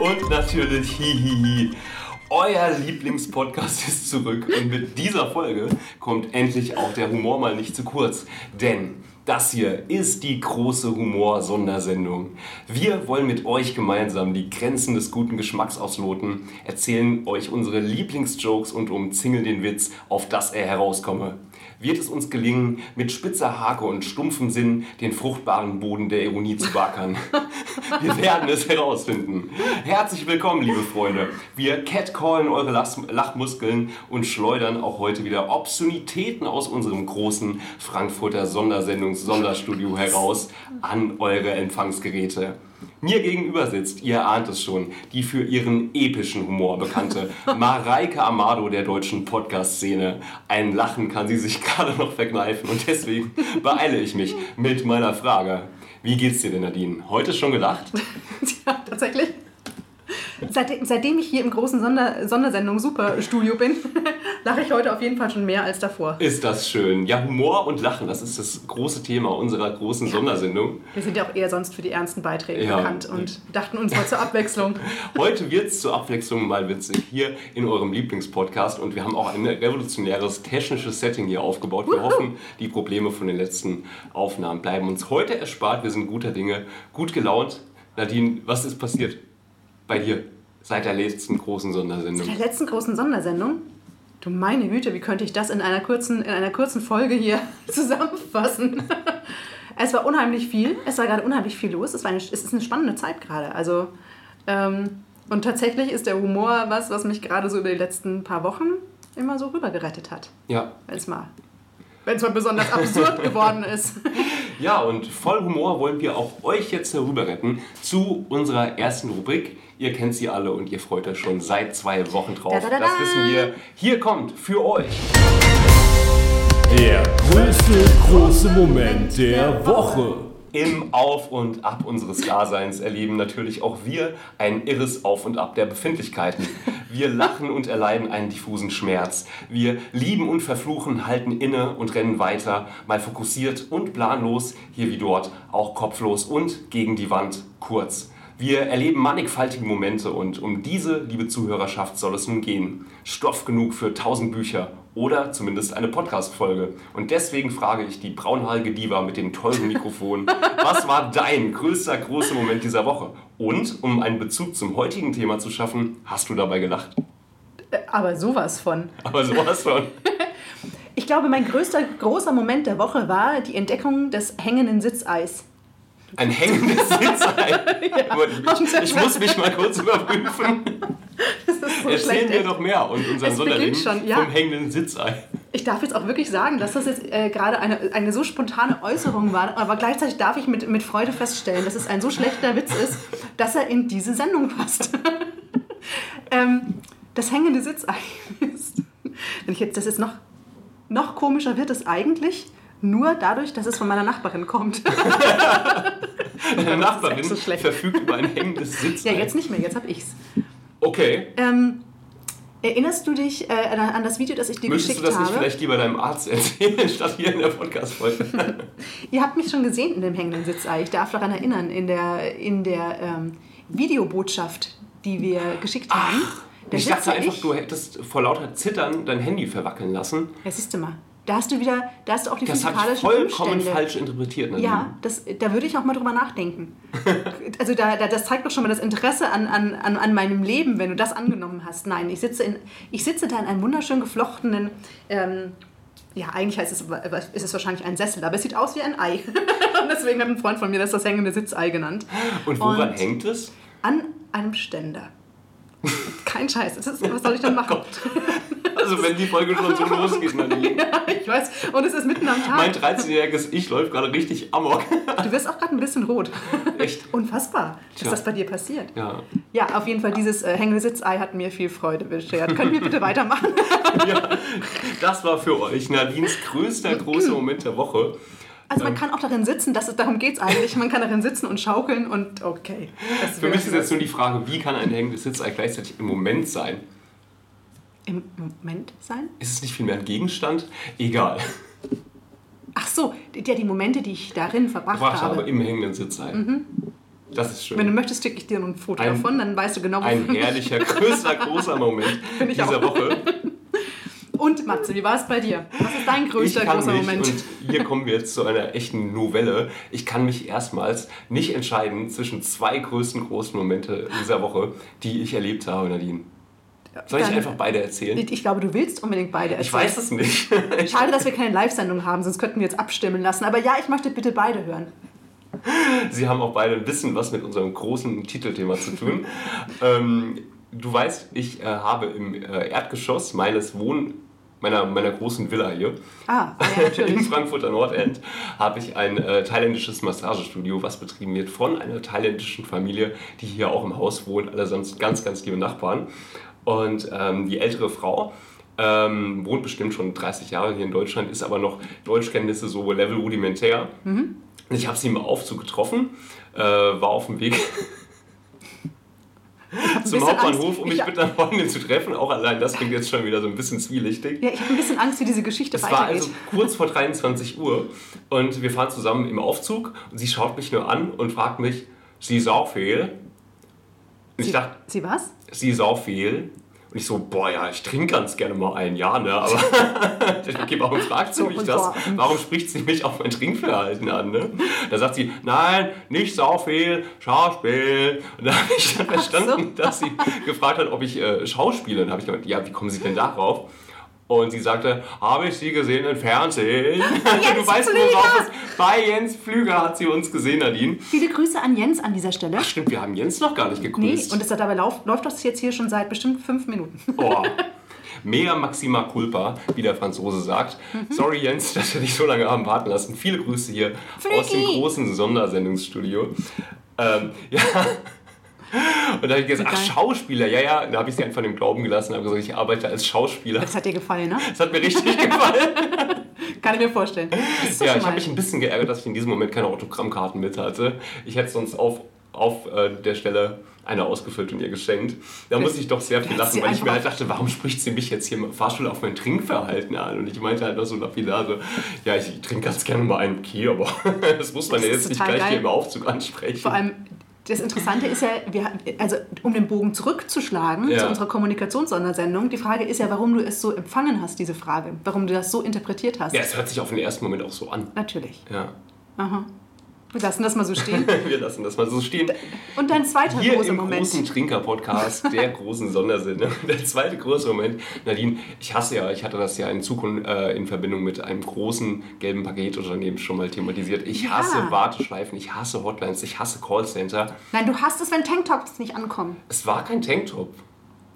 Und natürlich Hihihi. Euer Lieblingspodcast ist zurück und mit dieser Folge kommt endlich auch der Humor mal nicht zu kurz. Denn das hier ist die große Humor-Sondersendung. Wir wollen mit euch gemeinsam die Grenzen des guten Geschmacks ausloten, erzählen euch unsere Lieblingsjokes und umzingeln den Witz, auf das er herauskomme wird es uns gelingen, mit spitzer Hake und stumpfem Sinn den fruchtbaren Boden der Ironie zu wackern. Wir werden es herausfinden. Herzlich willkommen, liebe Freunde. Wir catcallen eure Lachmuskeln und schleudern auch heute wieder Obszönitäten aus unserem großen Frankfurter Sondersendungs-Sonderstudio heraus an eure Empfangsgeräte. Mir gegenüber sitzt, ihr ahnt es schon, die für ihren epischen Humor bekannte Mareike Amado der deutschen Podcast-Szene. Ein Lachen kann sie sich gerade noch verkneifen und deswegen beeile ich mich mit meiner Frage. Wie geht's dir denn, Nadine? Heute schon gelacht? ja, tatsächlich. Seitdem, seitdem ich hier im großen Sonder, Sondersendung Superstudio bin, lache ich heute auf jeden Fall schon mehr als davor. Ist das schön. Ja, Humor und Lachen, das ist das große Thema unserer großen ja. Sondersendung. Wir sind ja auch eher sonst für die ernsten Beiträge ja. bekannt und dachten uns mal zur Abwechslung. heute wird es zur Abwechslung mal witzig hier in eurem Lieblingspodcast und wir haben auch ein revolutionäres technisches Setting hier aufgebaut. Wir hoffen, die Probleme von den letzten Aufnahmen bleiben uns heute erspart. Wir sind guter Dinge, gut gelaunt. Nadine, was ist passiert? Bei dir seit der letzten großen Sondersendung? Seit der letzten großen Sondersendung? Du meine Güte, wie könnte ich das in einer kurzen, in einer kurzen Folge hier zusammenfassen? es war unheimlich viel. Es war gerade unheimlich viel los. Es, war eine, es ist eine spannende Zeit gerade. Also, ähm, und tatsächlich ist der Humor was, was mich gerade so über die letzten paar Wochen immer so rübergerettet hat. Ja. Wenn es mal, mal besonders absurd geworden ist. Ja, und voll Humor wollen wir auch euch jetzt herüber retten zu unserer ersten Rubrik. Ihr kennt sie alle und ihr freut euch schon seit zwei Wochen drauf. Da, da, da, das wissen wir. Hier kommt für euch. Der größte große Moment der Woche. Im Auf und Ab unseres Daseins erleben natürlich auch wir ein irres Auf und Ab der Befindlichkeiten. Wir lachen und erleiden einen diffusen Schmerz. Wir lieben und verfluchen, halten inne und rennen weiter, mal fokussiert und planlos, hier wie dort, auch kopflos und gegen die Wand, kurz. Wir erleben mannigfaltige Momente und um diese, liebe Zuhörerschaft, soll es nun gehen. Stoff genug für tausend Bücher oder zumindest eine Podcast-Folge. Und deswegen frage ich die braunhaarige Diva mit dem teuren Mikrofon, was war dein größter, großer Moment dieser Woche? Und um einen Bezug zum heutigen Thema zu schaffen, hast du dabei gelacht? Aber sowas von. Aber sowas von. Ich glaube, mein größter, großer Moment der Woche war die Entdeckung des hängenden Sitzeis. Ein hängendes Sitzei. ja. ich, ich, muss mich mal kurz überprüfen. So Erzählen wir doch mehr und unseren Sonderling ja. vom hängenden Sitzei. Ich darf jetzt auch wirklich sagen, dass das jetzt äh, gerade eine, eine so spontane Äußerung war, aber gleichzeitig darf ich mit, mit Freude feststellen, dass es ein so schlechter Witz ist, dass er in diese Sendung passt. ähm, das hängende Sitzei ist. Wenn ich jetzt, das ist noch, noch komischer wird es eigentlich, nur dadurch, dass es von meiner Nachbarin kommt. Deine Nachbarin so verfügt über ein hängendes Sitz. Ja, jetzt nicht mehr, jetzt hab ich's. Okay. Ähm, erinnerst du dich äh, an das Video, das ich dir Möchtest geschickt habe? Möchtest du das nicht vielleicht lieber deinem Arzt erzählen, statt hier in der Podcast-Folge? Ihr habt mich schon gesehen in dem hängenden Sitzei. Ich darf daran erinnern, in der, in der ähm, Videobotschaft, die wir geschickt Ach. haben. ich dachte einfach, ich, du hättest vor lauter Zittern dein Handy verwackeln lassen. Ja, siehst du mal. Da hast du wieder, da hast du auch die das physikalischen Das habe ich vollkommen Umstände. falsch interpretiert. Nadine. Ja, das, da würde ich auch mal drüber nachdenken. also da, da, das zeigt doch schon mal das Interesse an, an, an, an meinem Leben, wenn du das angenommen hast. Nein, ich sitze, in, ich sitze da in einem wunderschön geflochtenen, ähm, ja, eigentlich heißt es, ist es wahrscheinlich ein Sessel, aber es sieht aus wie ein Ei. Und deswegen hat ein Freund von mir das das hängende Sitzei genannt. Und woran Und hängt es? An einem Ständer. Kein Scheiß. Ist, was soll ich denn machen? Also wenn die Folge schon so losgeht, Nadine. ja, ich weiß. Und es ist mitten am Mein Tag. 13-jähriges Ich läuft gerade richtig amok. Du wirst auch gerade ein bisschen rot. Echt? Unfassbar, dass Tja. das bei dir passiert. Ja. Ja, auf jeden Fall, dieses äh, Hängesitzei hat mir viel Freude beschert. Können wir bitte weitermachen? ja, das war für euch Nadines größter großer Moment der Woche. Also man kann auch darin sitzen, das ist, darum geht es eigentlich. Man kann darin sitzen und schaukeln und okay. Für mich ist jetzt nur die Frage, wie kann ein hängendes Sitzei gleichzeitig im Moment sein? Im Moment sein? Ist es nicht vielmehr ein Gegenstand? Egal. Ach so, die, ja, die Momente, die ich darin verbracht habe. habe im hängenden Sitzei. Das ist schön. Wenn du möchtest, schicke ich dir ein Foto Ein- davon, dann weißt du genau, Ein wovon ich... herrlicher, größter, großer Moment dieser auch. Woche. Und Matze, wie war es bei dir? Was ist dein größter, großer mich, Moment? und hier kommen wir jetzt zu einer echten Novelle. Ich kann mich erstmals nicht entscheiden zwischen zwei größten großen Momente dieser Woche, die ich erlebt habe, Nadine. Soll ich Dann- einfach beide erzählen? Ich glaube, du willst unbedingt beide erzählen. Ich weiß es nicht. Ich Schade, dass wir keine Live-Sendung haben, sonst könnten wir jetzt abstimmen lassen. Aber ja, ich möchte bitte beide hören. Sie haben auch beide ein bisschen was mit unserem großen Titelthema zu tun. ähm, du weißt, ich äh, habe im äh, Erdgeschoss meines Wohn meiner, meiner großen Villa hier Ah, ja, im natürlich. Frankfurter Nordend habe ich ein äh, thailändisches Massagestudio, was betrieben wird von einer thailändischen Familie, die hier auch im Haus wohnt, allesamt ganz, ganz liebe Nachbarn. Und ähm, die ältere Frau ähm, wohnt bestimmt schon 30 Jahre hier in Deutschland, ist aber noch Deutschkenntnisse so Level rudimentär. Mhm. Ich habe sie im Aufzug getroffen, äh, war auf dem Weg zum Hauptbahnhof, um mich Ich- mit einer Freundin zu treffen. Auch allein das klingt jetzt schon wieder so ein bisschen zwielichtig. Ja, ich habe ein bisschen Angst, wie diese Geschichte Es war weitergeht. also kurz vor 23 Uhr und wir fahren zusammen im Aufzug und sie schaut mich nur an und fragt mich, sie auch fehl? Und ich sie, dachte, sie was? sie auch fehl? Und ich so, boah, ja, ich trinke ganz gerne mal einen, ja, ne, aber okay, warum fragt sie So, mich das? boah. Warum spricht sie mich auf mein Trinkverhalten an, ne? Da sagt sie, nein, nicht Saufehl, Schauspiel. Und da habe ich dann verstanden, dass sie gefragt hat, ob ich äh, schauspiele. Und habe ich gemeint, ja, wie kommen Sie denn darauf? Und sie sagte, habe ich Sie gesehen im Fernsehen? du weißt, Pflüger! worauf es bei Jens Pflüger hat sie uns gesehen, Nadine. Viele Grüße an Jens an dieser Stelle. Ach stimmt, wir haben Jens noch gar nicht Nee, gegrüßt. und es dabei läuft, läuft das jetzt hier schon seit bestimmt fünf Minuten. Oh. Mea maxima culpa, wie der Franzose sagt. Mhm. Sorry Jens, dass wir dich so lange haben warten lassen. Viele Grüße hier aus dem großen Sondersendungsstudio. Ähm, ja. Und da habe ich gesagt, ach. Schauspieler, ja, ja. Und da habe ich sie einfach im Glauben gelassen und habe gesagt, ich arbeite als Schauspieler. Das hat dir gefallen, ne? Das hat mir richtig gefallen. Kann ich mir vorstellen. Ja, ich habe mich ein bisschen geärgert, dass ich in diesem Moment keine Autogrammkarten mit hatte. Ich hätte sonst auf, auf äh, der Stelle eine ausgefüllt und ihr geschenkt. Da muss ich doch sehr viel lachen, sie weil ich mir halt dachte, warum spricht sie mich jetzt hier im Fahrstuhl auf mein Trinkverhalten an? Und ich meinte halt noch so lapidar so, ja, ich trinke ganz gerne mal einen Kiel, aber das muss man ja jetzt nicht gleich hier geil. im Aufzug ansprechen. Vor allem, das Interessante ist ja, wir, also um den Bogen zurückzuschlagen Ja. zu unserer Kommunikationssondersendung, die Frage ist ja, warum du es so empfangen hast, diese Frage. Warum du das so interpretiert hast. ja, es hört sich auf den ersten Moment auch so an. Natürlich. Ja. Aha. Wir lassen das mal so stehen. Wir lassen das mal so stehen. Und dein zweiter Hier großer im Moment. großen Trinker-Podcast, der großen Sondersendung. Der zweite große Moment. Nadine, ich hasse ja, ich hatte das ja in Zukunft äh, in Verbindung mit einem großen gelben Paketunternehmen schon mal thematisiert. Ich Ja. hasse Warteschleifen, ich hasse Hotlines, ich hasse Callcenter. Nein, du hast es, wenn Tanktops nicht ankommen. Es war kein Tanktop.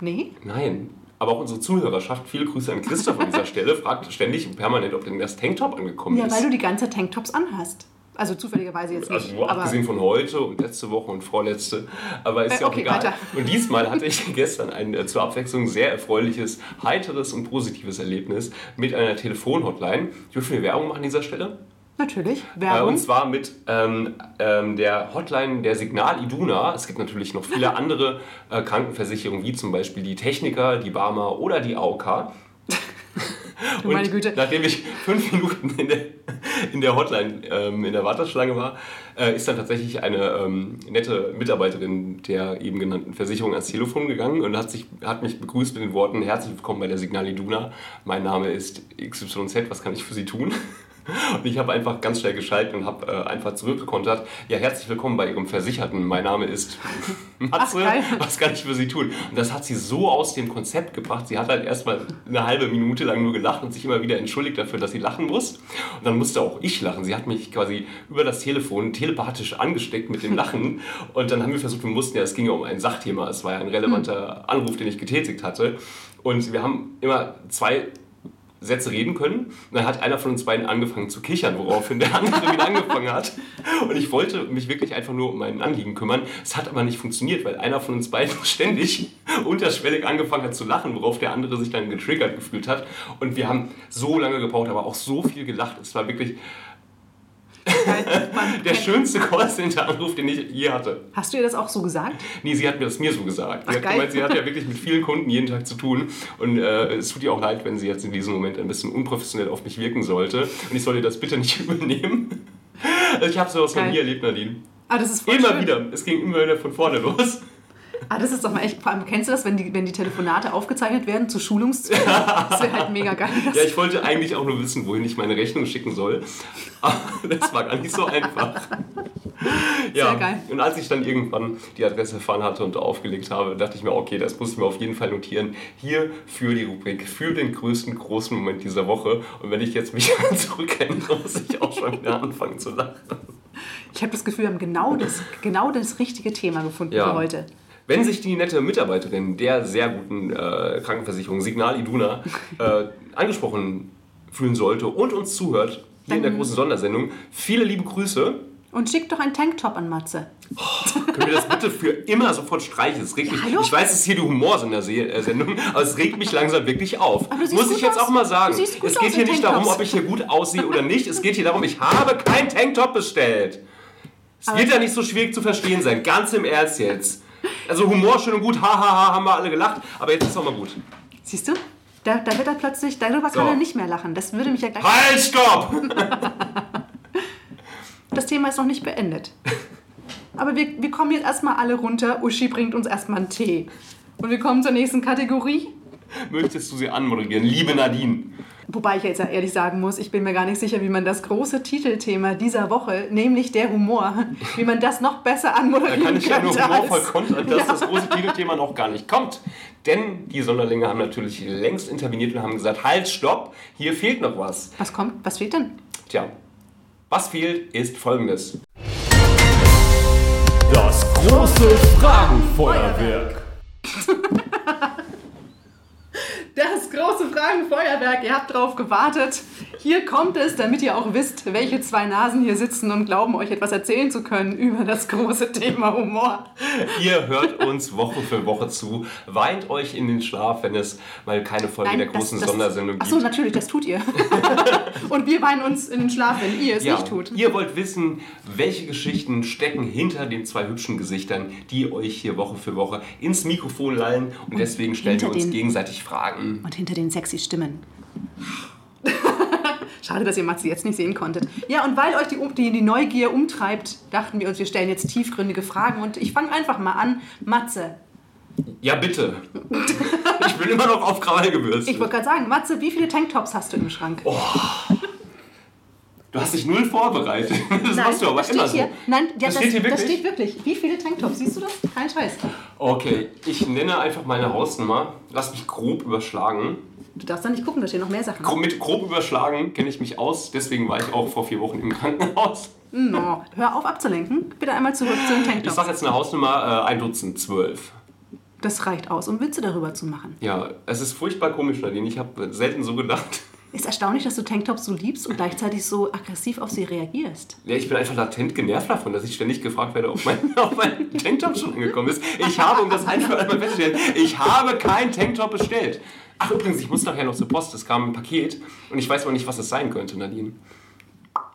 Nee? Nein. Aber auch unsere Zuhörerschaft, viele Grüße an Christoph an dieser Stelle, fragt ständig und permanent, ob denn das Tanktop angekommen Ja, ist. weil du die ganze Tanktops anhast. Also zufälligerweise jetzt nicht. Also nur abgesehen von heute und letzte Woche und vorletzte. Aber ist Äh, ja auch okay, egal. weiter. Und diesmal hatte ich gestern ein äh, zur Abwechslung sehr erfreuliches, heiteres und positives Erlebnis mit einer Telefonhotline. Dürfen wir Werbung machen an dieser Stelle? natürlich, Äh, Werbung. und zwar mit ähm, ähm, der Hotline der Signal Iduna. Es gibt natürlich noch viele andere äh, Krankenversicherungen, wie zum Beispiel die Techniker, die Barmer oder die AOK. Du meine Güte. nachdem ich fünf Minuten in der, in der Hotline, ähm, in der Warteschlange war, äh, ist dann tatsächlich eine ähm, nette Mitarbeiterin der eben genannten Versicherung ans Telefon gegangen und hat, sich, hat mich begrüßt mit den Worten, herzlich willkommen bei der Signal Iduna. Mein Name ist XYZ, was kann ich für Sie tun? Und ich habe einfach ganz schnell geschaltet und habe äh, einfach zurückgekontert. Ja, herzlich willkommen bei Ihrem Versicherten. Mein Name ist Matze. Ach, Was kann ich für Sie tun? Und das hat sie so aus dem Konzept gebracht. Sie hat halt erstmal eine halbe Minute lang nur gelacht und sich immer wieder entschuldigt dafür, dass sie lachen muss. Und dann musste auch ich lachen. Sie hat mich quasi über das Telefon telepathisch angesteckt mit dem Lachen. Und dann haben wir versucht, wir mussten ja, es ging ja um ein Sachthema. Es war ja ein relevanter Anruf, den ich getätigt hatte. Und wir haben immer zwei Sätze reden können. Und dann hat einer von uns beiden angefangen zu kichern, woraufhin der andere wieder angefangen hat. Und ich wollte mich wirklich einfach nur um mein Anliegen kümmern. Es hat aber nicht funktioniert, weil einer von uns beiden ständig unterschwellig angefangen hat zu lachen, worauf der andere sich dann getriggert gefühlt hat. Und wir haben so lange gebraucht, aber auch so viel gelacht. Es war wirklich der schönste Callcenter-Anruf, den ich je hatte. Hast du ihr das auch so gesagt? Nee, sie hat mir das mir so gesagt. Ach, Sie hat geil. gemeint, sie hat ja wirklich mit vielen Kunden jeden Tag zu tun. Und äh, es tut ihr auch leid, wenn sie jetzt in diesem Moment ein bisschen unprofessionell auf mich wirken sollte. Und ich soll ihr das bitte nicht übernehmen. Also ich habe sowas noch Geil. nie erlebt, Nadine. Ah, das ist voll Immer schön. wieder. Es ging immer wieder von vorne los. Ah, das ist doch mal echt. Vor allem, kennst du das, wenn die, wenn die Telefonate aufgezeichnet werden zu Schulungszwecken? Das wäre halt mega geil. Ja, ich wollte eigentlich auch nur wissen, wohin ich meine Rechnung schicken soll. Aber das war gar nicht so einfach. Ja, Sehr geil. und als ich dann irgendwann die Adresse erfahren hatte und aufgelegt habe, dachte ich mir, okay, das muss ich mir auf jeden Fall notieren. Hier für die Rubrik, für den größten großen Moment dieser Woche. Und wenn ich jetzt mich zurückerinnere, muss ich auch schon wieder anfangen zu lachen. Ich habe das Gefühl, wir haben genau das, genau das richtige Thema gefunden Ja. für heute. Wenn sich die nette Mitarbeiterin der sehr guten äh, Krankenversicherung Signal Iduna äh, angesprochen fühlen sollte und uns zuhört, hier in der großen Sondersendung, viele liebe Grüße. Und schick doch einen Tanktop an Matze. Können wir das bitte für immer sofort streichen? Es regt mich, hallo? ich weiß, es ist hier die Humorsender-Sendung, aber es regt mich langsam wirklich auf. Aber du siehst Muss ich jetzt aus. auch mal sagen. Es geht hier nicht darum, ob ich hier gut aussehe oder nicht. Es geht hier darum, ich habe kein Tanktop bestellt. Es wird ja nicht so schwierig zu verstehen sein. Ganz im Ernst jetzt. Also Humor schön und gut, hahaha, ha, ha, haben wir alle gelacht, aber jetzt ist auch mal gut. Siehst du? Da, da wird er plötzlich, darüber kann So. er nicht mehr lachen. Das würde mich ja gleich. Halt, stopp! Das Thema ist noch nicht beendet. Aber wir, wir kommen jetzt erstmal alle runter. Uschi bringt uns erstmal einen Tee. Und wir kommen zur nächsten Kategorie. Möchtest du sie anmoderieren, liebe Nadine? Wobei ich jetzt ehrlich sagen muss, ich bin mir gar nicht sicher, wie man das große Titelthema dieser Woche, nämlich der Humor, wie man das noch besser Da anmoderieren kann ich ja nur humorvoll kontern, dass Ja. das große Titelthema noch gar nicht kommt. Denn die Sonderlinge haben natürlich längst interveniert und haben gesagt, halt, stopp, hier fehlt noch was. Was kommt? Was fehlt denn? Tja, was fehlt, ist folgendes. Das große Fragenfeuerwerk. Das große Fragenfeuerwerk, ihr habt drauf gewartet. Hier kommt es, damit ihr auch wisst, welche zwei Nasen hier sitzen und glauben, euch etwas erzählen zu können über das große Thema Humor. Ihr hört uns Woche für Woche zu, weint euch in den Schlaf, wenn es mal keine Folge der großen Sondersendung gibt. Achso, natürlich, das tut ihr. und wir weinen uns in den Schlaf, wenn ihr es Ja, nicht tut. ihr wollt wissen, welche Geschichten stecken hinter den zwei hübschen Gesichtern, die euch hier Woche für Woche ins Mikrofon lallen. Und deswegen stellen wir uns gegenseitig Fragen. Und hinter den sexy Stimmen. Schade, dass ihr Matze jetzt nicht sehen konntet. Ja, und weil euch die, die, die Neugier umtreibt, dachten wir uns, wir stellen jetzt tiefgründige Fragen. Und ich fange einfach mal an. Matze, Ja, bitte. Ich bin immer noch auf Krawall gebürstet. ich wollte gerade sagen, Matze, wie viele Tanktops hast du im Schrank? Du hast dich null vorbereitet. Das machst du aber das immer steht so. hier. Nein, ja, Das das, steht hier das wirklich? steht wirklich. Wie viele Tanktops? Siehst du das? Kein Scheiß. Okay, ich nenne einfach meine Hausnummer. Lass mich grob überschlagen. Du darfst da nicht gucken, da stehen noch mehr Sachen. Gro- Mit grob überschlagen kenne ich mich aus. Deswegen war ich auch vor vier Wochen im Krankenhaus. No. Hör auf abzulenken. Bitte einmal zurück zu den Ich Tanktops. sage jetzt eine Hausnummer, äh, ein Dutzend, zwölf. Das reicht aus, um Witze darüber zu machen. Ja, es ist furchtbar komisch, Nadine. Ich habe selten so gedacht. Ist erstaunlich, dass du Tanktops so liebst und gleichzeitig so aggressiv auf sie reagierst. Ja, ich bin einfach latent genervt davon, dass ich ständig gefragt werde, ob mein, ob mein Tanktop schon angekommen ist. Ich habe, um das ein für einmal festzustellen, ich habe keinen Tanktop bestellt. Ach übrigens, ich muss nachher noch zur Post. Es kam ein Paket und ich weiß aber nicht, was es sein könnte, Nadine.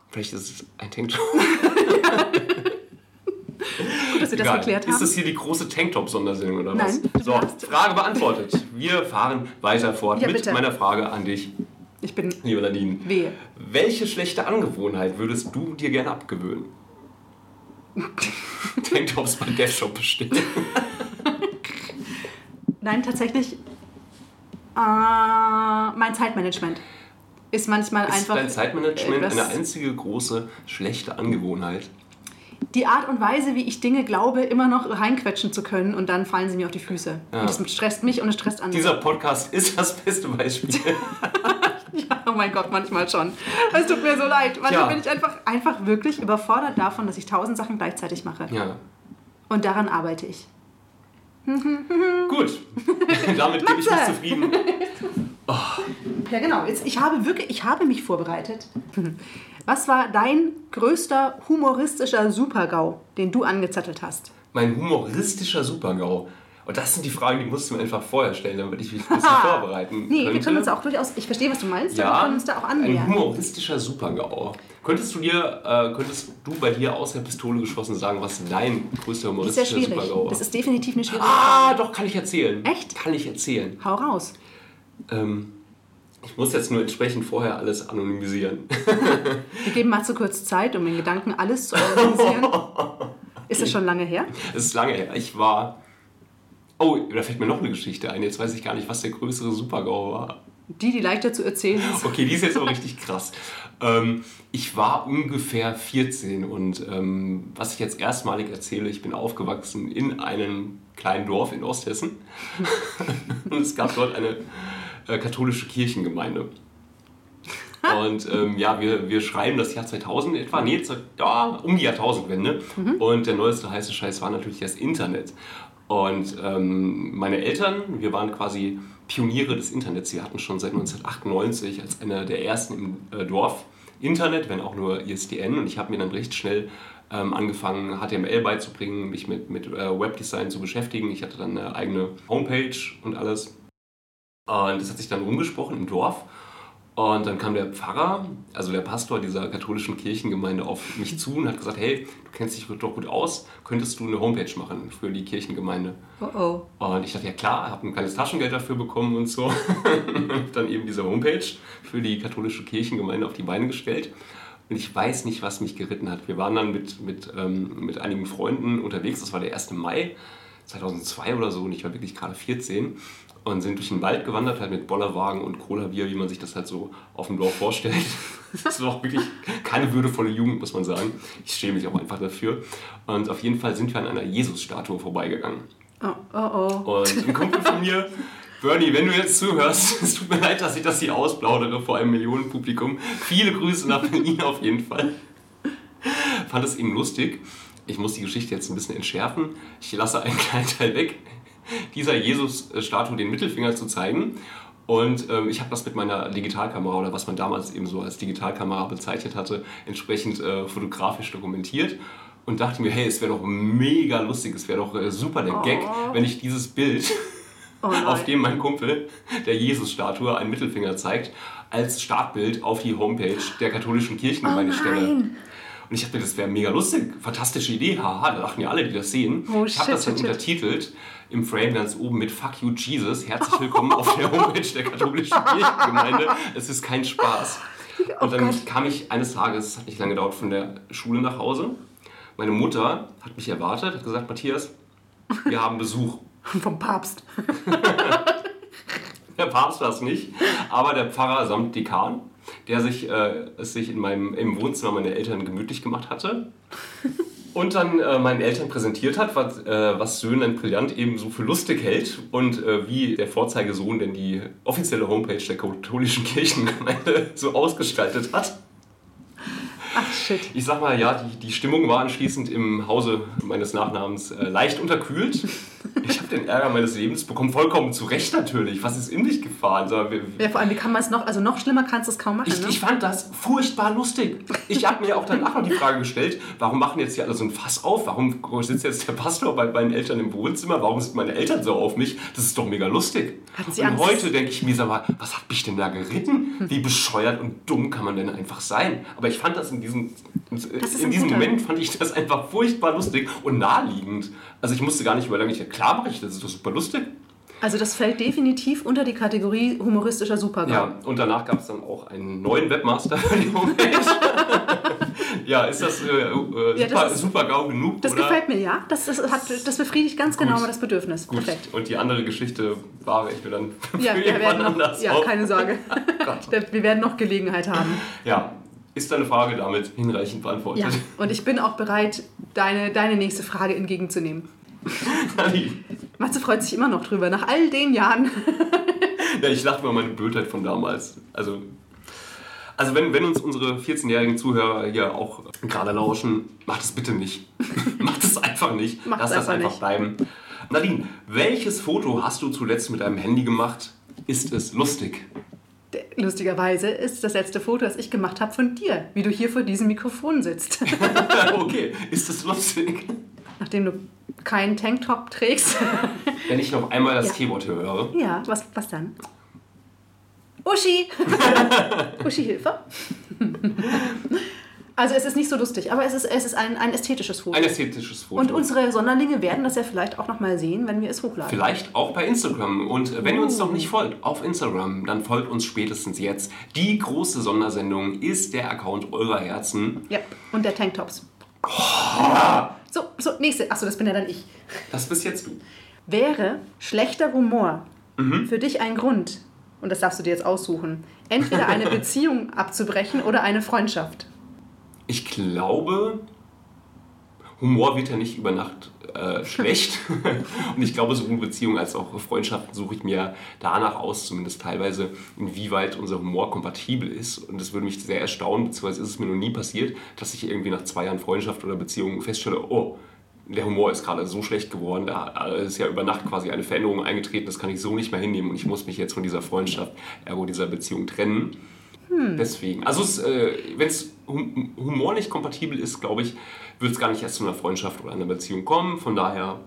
Vielleicht ist es ein Tanktop. Gut, dass wir das Egal. geklärt Ist haben. das hier die große Tanktop-Sondersendung oder was? Nein, So. Frage beantwortet. Wir fahren weiter fort Ja, mit meiner Frage an dich, Ich bin liebe Nadine. wehe. Welche schlechte Angewohnheit würdest du dir gerne abgewöhnen? Tanktops bei Death Shop bestellen. Nein, tatsächlich äh, mein Zeitmanagement ist manchmal Ist einfach. dein Zeitmanagement etwas- eine einzige große schlechte Angewohnheit? die Art und Weise, wie ich Dinge glaube, immer noch reinquetschen zu können und dann fallen sie mir auf die Füße. Und das stresst mich und es stresst andere. Dieser Podcast ist das beste Beispiel. Oh mein Gott, manchmal schon. Es tut mir so leid. Manchmal Ja. bin ich einfach, einfach wirklich überfordert davon, dass ich tausend Sachen gleichzeitig mache. ja. Und daran arbeite ich. Gut. Damit gebe ich mich Matze. zufrieden. Ja, genau. Jetzt, ich habe wirklich, ich habe mich vorbereitet. Was war dein größter humoristischer Supergau, den du angezettelt hast? Mein humoristischer Supergau. Und das sind die Fragen, die musst du mir einfach vorher stellen, damit ich mich ein bisschen vorbereiten Nee, könnte. wir können uns auch durchaus, ich verstehe, was du meinst, aber wir ja, können uns da auch ein annähern. humoristischer Supergau. Könntest du dir, äh, könntest du bei dir aus der Pistole geschossen sagen, was dein größter Das ist sehr humoristischer schwierig. Supergau war? Das ist definitiv eine schwierige ah, Frage. doch, kann ich erzählen. Echt? Kann ich erzählen. Hau raus. Ähm, ich muss jetzt nur entsprechend vorher alles anonymisieren. Wir geben Matze kurz Zeit, um in Gedanken alles zu organisieren. Ist das schon lange her? Es ist lange her. Ich war. Oh, da fällt mir noch eine Geschichte ein. Jetzt weiß ich gar nicht, was der größere Supergau war. Die, die leichter zu erzählen ist. Okay, die ist jetzt auch richtig krass. Ähm, ich war ungefähr 14 und ähm, was ich jetzt erstmalig erzähle, ich bin aufgewachsen in einem kleinen Dorf in Osthessen und es gab dort eine äh, katholische Kirchengemeinde. Und ähm, ja, wir, wir schreiben das Jahr 2000 etwa, nee, ja, um die Jahrtausendwende. Und der neueste heiße Scheiß war natürlich das Internet. Und ähm, meine Eltern, wir waren quasi Pioniere des Internets. Sie hatten schon seit 1998 als einer der ersten im äh, Dorf Internet, wenn auch nur ISDN. Und ich habe mir dann recht schnell ähm, angefangen, HTML beizubringen, mich mit, mit äh, Webdesign zu beschäftigen. Ich hatte dann eine eigene Homepage und alles. Und das hat sich dann rumgesprochen im Dorf. Und dann kam der Pfarrer, also der Pastor dieser katholischen Kirchengemeinde, auf mich zu und hat gesagt: Hey, du kennst dich doch gut aus, könntest du eine Homepage machen für die Kirchengemeinde? Oh oh. Und ich dachte: Ja, klar, habe ein kleines Taschengeld dafür bekommen und so. und dann eben diese Homepage für die katholische Kirchengemeinde auf die Beine gestellt. Und ich weiß nicht, was mich geritten hat. Wir waren dann mit, mit, ähm, mit einigen Freunden unterwegs, das war der 1. Mai 2002 oder so, und ich war wirklich gerade 14 und sind durch den Wald gewandert, halt mit Bollerwagen und Cola-Bier, wie man sich das halt so auf dem Dorf vorstellt. Das war auch wirklich keine würdevolle Jugend, muss man sagen. Ich schäme mich auch einfach dafür. Und auf jeden Fall sind wir an einer Jesus-Statue vorbeigegangen. Oh oh. oh. Und ein Kumpel von mir, Bernie, wenn du jetzt zuhörst, es tut mir leid, dass ich das hier ausplaudere vor einem Millionenpublikum. Viele Grüße nach Berlin auf jeden Fall. Fand es eben lustig. Ich muss die Geschichte jetzt ein bisschen entschärfen. Ich lasse einen kleinen Teil weg, dieser Jesus-Statue den Mittelfinger zu zeigen. Und ähm, ich habe das mit meiner Digitalkamera oder was man damals eben so als Digitalkamera bezeichnet hatte, entsprechend äh, fotografisch dokumentiert und dachte mir, hey, es wäre doch mega lustig, es wäre doch äh, super der Gag, wenn ich dieses Bild, Oh auf dem mein Kumpel der Jesus-Statue einen Mittelfinger zeigt, als Startbild auf die Homepage der katholischen Kirchengemeinde Oh stelle. Und ich dachte mir, das wäre mega lustig, fantastische Idee, haha, da lachen ja alle, die das sehen. Oh, ich habe das dann shit, untertitelt im Frame ganz oben mit Fuck you Jesus, herzlich willkommen auf der Homepage der katholischen Kirchengemeinde. Es ist kein Spaß. Und dann Oh kam ich eines Tages, es hat nicht lange gedauert, von der Schule nach Hause. Meine Mutter hat mich erwartet, hat gesagt, Matthias, wir haben Besuch. Vom Papst. Der Papst war es nicht, aber der Pfarrer samt Dekan, der sich, äh, es sich in meinem, im Wohnzimmer meiner Eltern gemütlich gemacht hatte und dann äh, meinen Eltern präsentiert hat, was, äh, was Söhnlein Brillant eben so für lustig hält und äh, wie der Vorzeigesohn denn die offizielle Homepage der katholischen Kirchengemeinde so ausgestaltet hat. Ach shit. Ich sag mal, ja, die, die Stimmung war anschließend im Hause meines Nachnamens äh, leicht unterkühlt. Ich habe den Ärger meines Lebens bekommen, vollkommen zu Recht natürlich. Was ist in mich gefahren? So, Ja, vor allem, wie kann man es noch, also noch schlimmer kannst du es kaum machen, ich, ne? ich fand das furchtbar lustig. Ich habe mir auch danach noch die Frage gestellt, warum machen jetzt hier alle so ein Fass auf? Warum sitzt jetzt der Pastor bei meinen Eltern im Wohnzimmer? Warum sind meine Eltern so auf mich? Das ist doch mega lustig. Und Angst? heute denke ich mir, sag mal, was hat mich denn da geritten? Wie bescheuert und dumm kann man denn einfach sein? Aber ich fand das in diesem, ist in diesem guter- Moment fand ich das einfach furchtbar lustig und naheliegend. Also ich musste gar nicht überlegen, ich, klar mache ich das, ist doch super lustig. Also das fällt definitiv unter die Kategorie humoristischer Supergau. Ja, und danach gab es dann auch einen neuen Webmaster für die Homepage. ja, ist das, äh, äh, Ja, super, das ist- super GAU genug? Das oder? gefällt mir, ja. Das, das, hat, das befriedigt ganz genau mal das Bedürfnis. Gut, Perfekt. und die andere Geschichte wahre ich mir dann für Ja, wir irgendwann werden anders ja, auf. keine Sorge. Wir werden noch Gelegenheit haben. Ja, ist deine Frage damit hinreichend beantwortet? Ja. Und ich bin auch bereit, deine, deine nächste Frage entgegenzunehmen. Nadine. Matze freut sich immer noch drüber, nach all den Jahren. Ja, ich lache über meine Blödheit von damals. Also, also wenn, wenn uns unsere 14-jährigen Zuhörer hier auch gerade lauschen, macht es bitte nicht. macht es einfach nicht. Macht's Lass das einfach einfach nicht. bleiben. Nadine, welches Foto hast du zuletzt mit deinem Handy gemacht? Ist es lustig? Lustigerweise ist das letzte Foto, das ich gemacht habe von dir, wie du hier vor diesem Mikrofon sitzt. okay, ist es lustig? Nachdem du keinen Tanktop trägst. Wenn ich noch einmal das Ja. Keyboard höre. ja, was, was dann? Uschi! Uschi, Hilfe! Also es ist nicht so lustig, aber es ist, es ist ein, ein ästhetisches Foto. Ein ästhetisches Foto. Und unsere Sonderlinge werden das ja vielleicht auch nochmal sehen, wenn wir es hochladen. Vielleicht auch bei Instagram. Und wenn ihr Oh. uns noch nicht folgt auf Instagram, dann folgt uns spätestens jetzt. Die große Sondersendung ist der Account eurer Herzen. Ja, und der Tanktops. So, so, nächste. Achso, das bin ja dann ich. Das bist jetzt du. Wäre schlechter Humor für dich ein Grund, und das darfst du dir jetzt aussuchen, entweder eine Beziehung abzubrechen oder eine Freundschaft? Ich glaube, Humor wird ja nicht über Nacht äh, schlecht. Und ich glaube, sowohl Beziehungen als auch Freundschaften suche ich mir danach aus, zumindest teilweise, inwieweit unser Humor kompatibel ist. Und das würde mich sehr erstaunen, beziehungsweise ist es mir noch nie passiert, dass ich irgendwie nach zwei Jahren Freundschaft oder Beziehung feststelle, oh, der Humor ist gerade so schlecht geworden, da ist ja über Nacht quasi eine Veränderung eingetreten, das kann ich so nicht mehr hinnehmen und ich muss mich jetzt von dieser Freundschaft, ergo dieser Beziehung trennen. Deswegen, also äh, wenn es hum Humor nicht kompatibel ist, glaube ich, wird es gar nicht erst zu einer Freundschaft oder einer Beziehung kommen. Von daher,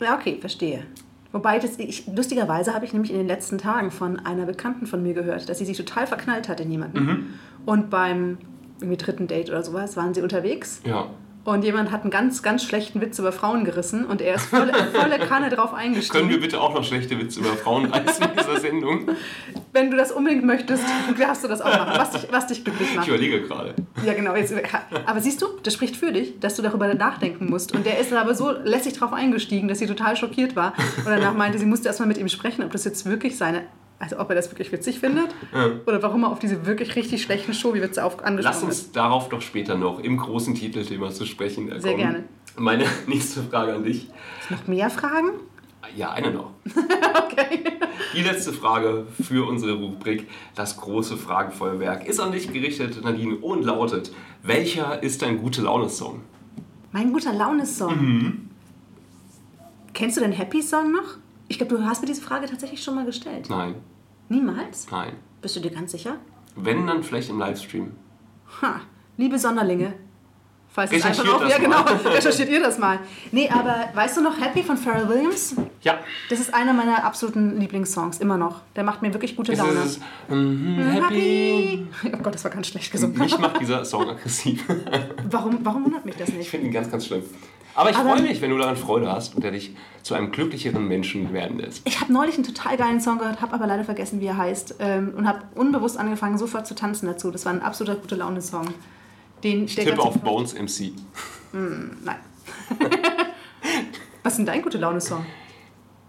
Ja, okay, verstehe. Wobei, das, ich, lustigerweise habe ich nämlich in den letzten Tagen von einer Bekannten von mir gehört, dass sie sich total verknallt hat in jemanden. Und beim dritten Date oder sowas waren sie unterwegs ja. Und jemand hat einen ganz, ganz schlechten Witz über Frauen gerissen und er ist volle, volle Kanne drauf eingestiegen. Können wir bitte auch noch schlechte Witze über Frauen reißen in dieser Sendung? Wenn du das unbedingt möchtest, darfst du das auch machen, was dich, was dich glücklich Ich macht. überlege gerade. Ja, genau. Jetzt, aber siehst du, das spricht für dich, dass du darüber nachdenken musst. Und der ist aber so lässig drauf eingestiegen, dass sie total schockiert war. Und danach meinte, sie musste erstmal mit ihm sprechen, ob das jetzt wirklich seine, also ob er das wirklich witzig findet oder warum er auf diese wirklich richtig schlechten Show-Witze auf Lass angesprochen ist. uns darauf doch später noch im großen Titelthema zu sprechen äh, Sehr kommen. gerne. Meine nächste Frage an dich. Noch mehr Fragen? Ja, eine noch. Okay. Die letzte Frage für unsere Rubrik Das große Fragenfeuerwerk ist an dich gerichtet, Nadine, und lautet: Welcher ist dein gute Laune-Song? Mein guter Laune-Song. Kennst du den Happy-Song noch? Ich glaube, du hast mir diese Frage tatsächlich schon mal gestellt. Nein, Niemals? nein. Bist du dir ganz sicher? Wenn, dann vielleicht im Livestream. Ha, liebe Sonderlinge. Falls es einfach das ja, genau, mal. recherchiert ihr das mal. Nee, aber weißt du noch Happy von Pharrell Williams? Ja. Das ist einer meiner absoluten Lieblingssongs, immer noch. Der macht mir wirklich gute Ist Laune. es mhm, happy? Oh Gott, das war ganz schlecht gesungen. Mich macht dieser Song aggressiv. Warum, warum wundert mich das Ich nicht? finde ihn ganz, ganz schlimm. Aber ich freue mich, wenn du daran Freude hast und der dich zu einem glücklicheren Menschen werden lässt. Ich habe neulich einen total geilen Song gehört, habe aber leider vergessen, wie er heißt. Ähm, und habe unbewusst angefangen, sofort zu tanzen dazu. Das war ein absoluter gute Laune-Song. Den, Ich tippe auf Bones MC. Nein. Was ist denn dein gute Laune-Song?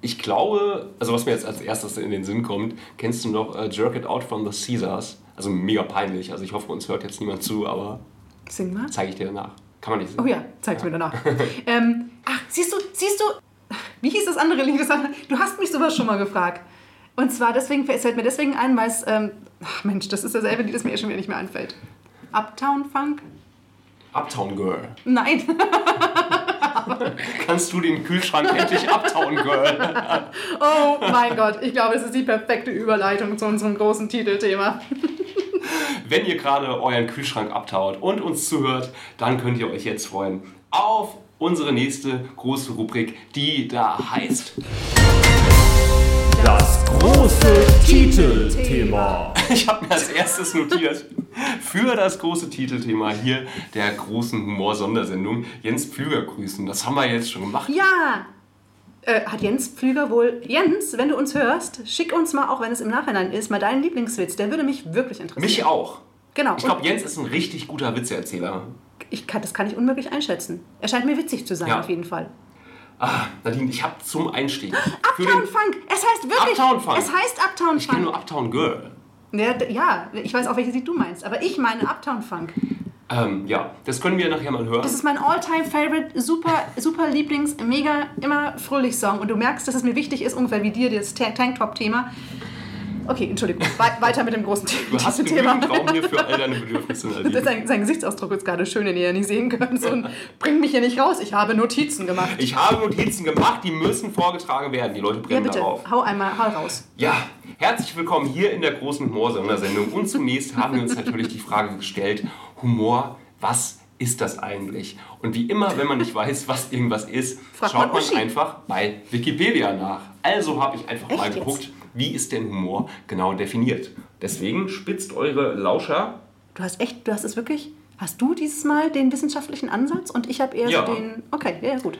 Ich glaube, also was mir jetzt als erstes in den Sinn kommt, kennst du noch äh, Jerk It Out from the Caesars? Also mega peinlich. Also ich hoffe, uns hört jetzt niemand zu, aber Sing mal. zeige ich dir danach. Kann man nicht sehen. Oh ja, zeig's mir danach. ähm, ach, siehst du, siehst du, wie hieß das andere Lied? Du hast mich sowas schon mal gefragt. Und zwar deswegen, es fällt mir deswegen ein, weil es, ähm, ach Mensch, das ist dasselbe Lied, das mir eh schon wieder nicht mehr einfällt. Uptown Funk? Uptown Girl. Nein. Kannst du den Kühlschrank endlich Uptown Girl? Oh mein Gott, ich glaube, es ist die perfekte Überleitung zu unserem großen Titelthema. Wenn ihr gerade euren Kühlschrank abtaut und uns zuhört, dann könnt ihr euch jetzt freuen auf unsere nächste große Rubrik, die da heißt. Das große Titelthema. Ich habe mir als erstes notiert für das große Titelthema hier der großen Humor-Sondersendung Jens Pflüger grüßen. Das haben wir jetzt schon gemacht. Ja, äh, hat Jens Pflüger wohl. Jens, wenn du uns hörst, schick uns mal, auch wenn es im Nachhinein ist, mal deinen Lieblingswitz. Der würde mich wirklich interessieren. Mich auch. Genau. Ich glaube, Jens ist ein richtig guter Witzeerzähler. ich kann, das kann ich unmöglich einschätzen. Er scheint mir witzig zu sein, Ja. auf jeden Fall. Ah, Nadine, ich habe zum Einstieg. Uptown Funk. Es heißt wirklich. Uptown Funk. Es heißt Uptown ich kenne Funk. nur Uptown Girl. Ja, ja, ich weiß auch, welches Lied du meinst, aber ich meine Uptown Funk. Ähm, ja, das können wir nachher mal hören. Das ist mein all-time favorite, super, super Lieblings, mega, immer fröhlich Song. Und du merkst, dass es mir wichtig ist, ungefähr wie dir, das Ta- Tanktop-Thema. Okay, Entschuldigung, We weiter mit dem großen The Du hast diesem genügend Raum hier für all deine Bedürfnisse, sein, sein Gesichtsausdruck ist gerade schön, den ihr ja nicht sehen könnt. Und bringt mich hier nicht raus. Ich habe Notizen gemacht. Ich habe Notizen gemacht, die müssen vorgetragen werden. Die Leute ja, brennen bitte, darauf. hau einmal, hau raus. Ja, herzlich willkommen hier in der großen Humor-Sondersendung. Und zunächst haben wir uns natürlich die Frage gestellt, Humor, was ist das eigentlich? Und wie immer, wenn man nicht weiß, was irgendwas ist, Fragt schaut man einfach bei Wikipedia nach. Also habe ich einfach mal Echt jetzt? Wie ist denn Humor genau definiert. Deswegen spitzt eure Lauscher. Du hast echt, du hast es wirklich. Hast du dieses Mal den wissenschaftlichen Ansatz und ich habe eher Ja. so den. Okay, ja, gut.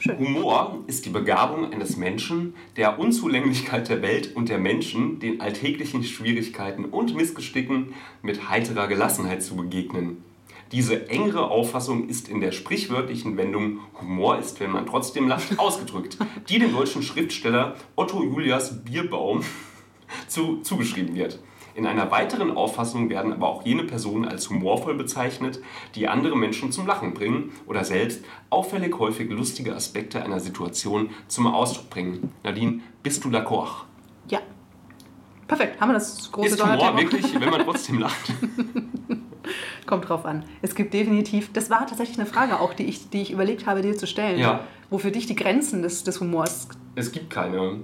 Schön. Humor ist die Begabung eines Menschen, der Unzulänglichkeit der Welt und der Menschen, den alltäglichen Schwierigkeiten und Missgesticken mit heiterer Gelassenheit zu begegnen. Diese engere Auffassung ist in der sprichwörtlichen Wendung Humor ist, wenn man trotzdem lacht, ausgedrückt, die dem deutschen Schriftsteller Otto Julias Bierbaum zu, zugeschrieben wird. In einer weiteren Auffassung werden aber auch jene Personen als humorvoll bezeichnet, die andere Menschen zum Lachen bringen oder selbst auffällig häufig lustige Aspekte einer Situation zum Ausdruck bringen. Nadine, bist du d'accord? Ja. Perfekt. Haben wir das große Ist Humor wirklich, wenn man trotzdem lacht? Kommt drauf an. Es gibt definitiv, das war tatsächlich eine Frage auch, die ich, die ich überlegt habe, dir zu stellen. Ja. Wo für dich die Grenzen des, des Humors. Es gibt keine.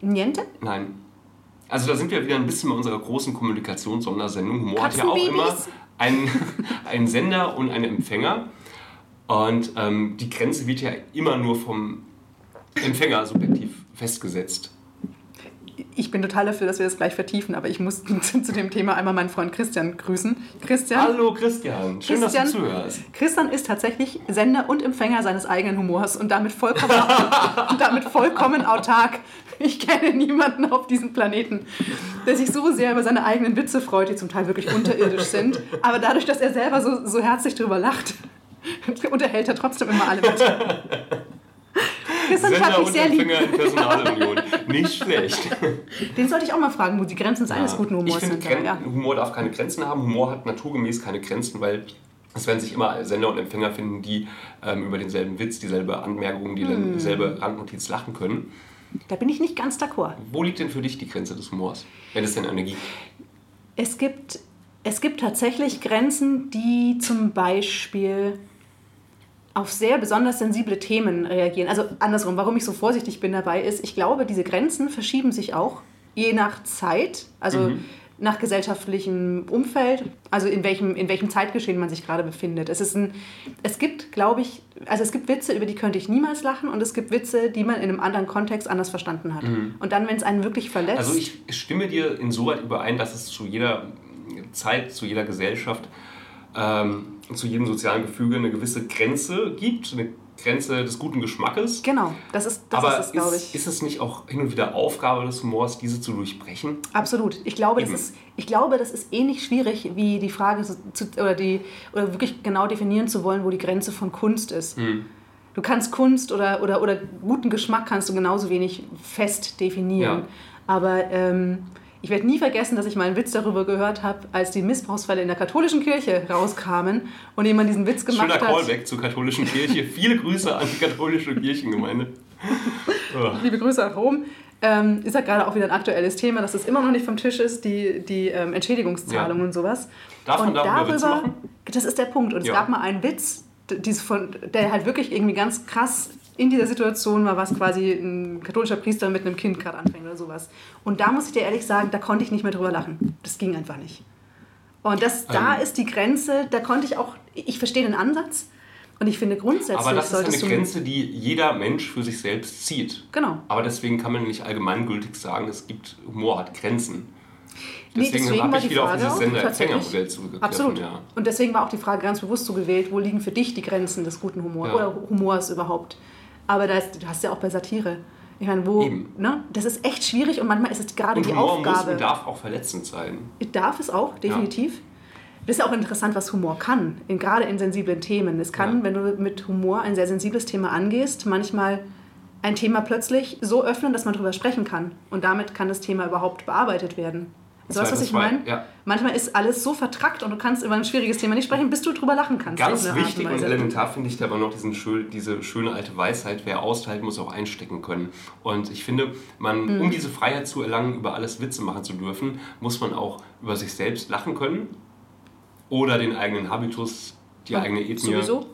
Niente? Nein. Also da sind wir wieder ein bisschen bei unserer großen Kommunikationssondersendung. Humor hat ja auch immer einen, einen Sender und einen Empfänger. Und ähm, die Grenze wird ja immer nur vom Empfänger subjektiv festgesetzt. Ich bin total dafür, dass wir das gleich vertiefen, aber ich muss zu dem Thema einmal meinen Freund Christian grüßen. Christian, Hallo Christian, schön, dass Christian. du zuhörst. Christian ist tatsächlich Sender und Empfänger seines eigenen Humors und damit vollkommen, und damit vollkommen autark. Ich kenne niemanden auf diesem Planeten, der sich so sehr über seine eigenen Witze freut, die zum Teil wirklich unterirdisch sind. Aber dadurch, dass er selber so, so herzlich drüber lacht, unterhält er trotzdem immer alle mit. Christian, ich Sender habe dich und sehr lieb. Empfänger in Personalunion. Nicht schlecht. Den sollte ich auch mal fragen, wo die Grenzen seines guten ich Humors sind. Gren- Ja. Humor darf keine Grenzen haben. Humor hat naturgemäß keine Grenzen, weil es werden sich immer Sender und Empfänger finden, die ähm, über denselben Witz, dieselbe Anmerkung, Hm. dieselbe Randnotiz lachen können. Da bin ich nicht ganz d'accord. Wo liegt denn für dich die Grenze des Humors, wenn es denn eine gibt? Es gibt, es gibt tatsächlich Grenzen, die zum Beispiel auf sehr besonders sensible Themen reagieren. Also andersrum, warum ich so vorsichtig bin dabei, ist, ich glaube, diese Grenzen verschieben sich auch je nach Zeit, also nach gesellschaftlichem Umfeld, also in welchem, in welchem Zeitgeschehen man sich gerade befindet. Es, ist ein, es gibt, glaube ich, also es gibt Witze, über die könnte ich niemals lachen und es gibt Witze, die man in einem anderen Kontext anders verstanden hat. Und dann, wenn es einen wirklich verletzt... Also ich stimme dir insoweit überein, dass es zu jeder Zeit, zu jeder Gesellschaft, ähm, zu jedem sozialen Gefüge eine gewisse Grenze gibt, eine Grenze des guten Geschmackes. genau, das ist, das Aber ist es, glaube ich. ist, ist es nicht auch hin und wieder Aufgabe des Humors, diese zu durchbrechen? Absolut. Ich glaube, das ist, ich glaube, das ist ähnlich schwierig wie die Frage zu, zu, oder, die, oder wirklich genau definieren zu wollen, wo die Grenze von Kunst ist. Hm. Du kannst Kunst oder, oder, oder guten Geschmack kannst du genauso wenig fest definieren. Ja. Aber ähm, ich werde nie vergessen, dass ich mal einen Witz darüber gehört habe, als die Missbrauchsfälle in der katholischen Kirche rauskamen und jemand diesen Witz gemacht Schöner hat. Callback zur katholischen Kirche. Viele Grüße an die katholische Kirchengemeinde. Liebe Grüße nach Rom. Ähm, ist ja gerade auch wieder ein aktuelles Thema, dass es immer noch nicht vom Tisch ist, die, die ähm, Entschädigungszahlungen Ja. und sowas. Darf man und darüber Witze machen? Das ist der Punkt. Und es Ja. gab mal einen Witz, von, der halt wirklich irgendwie ganz krass in dieser Situation war, was quasi ein katholischer Priester mit einem Kind gerade anfängt oder sowas. Und da muss ich dir ehrlich sagen, da konnte ich nicht mehr drüber lachen. Das ging einfach nicht. Und das, da Ähm. ist die Grenze, da konnte ich auch, ich verstehe den Ansatz und ich finde grundsätzlich Aber das ist eine. Grenze, die jeder Mensch für sich selbst zieht. Genau. Aber deswegen kann man nicht allgemeingültig sagen, es gibt Humor hat Grenzen. Nee, Deswegen, deswegen habe ich wieder auf Frage dieses auch Sender-Empfänger-Modell tatsächlich- zurückgegriffen. Absolut. Ja. Und deswegen war auch die Frage ganz bewusst so gewählt, wo liegen für dich die Grenzen des guten Humors Ja. oder Humors überhaupt? Aber das, du hast ja auch bei Satire. Ich meine, wo, Eben. ne? Das ist echt schwierig und manchmal ist es gerade Und die Humor muss Aufgabe. und darf auch verletzend sein. Darf es auch, definitiv. Das ist ja auch interessant, was Humor kann, in, gerade in sensiblen Themen. Es kann, Ja. wenn du mit Humor ein sehr sensibles Thema angehst, manchmal ein Thema plötzlich so öffnen, dass man darüber sprechen kann. Und damit kann das Thema überhaupt bearbeitet werden. So weißt du, was ich meine? ja. Manchmal ist alles so vertrackt und du kannst über ein schwieriges Thema nicht sprechen, bis du drüber lachen kannst. Ganz wichtig und elementar finde ich aber noch diesen diese schöne alte Weisheit, wer austeilt, muss auch einstecken können. Und ich finde, man, Mhm. um diese Freiheit zu erlangen, über alles Witze machen zu dürfen, muss man auch über sich selbst lachen können oder den eigenen Habitus, die eigene Ethnie. Sowieso.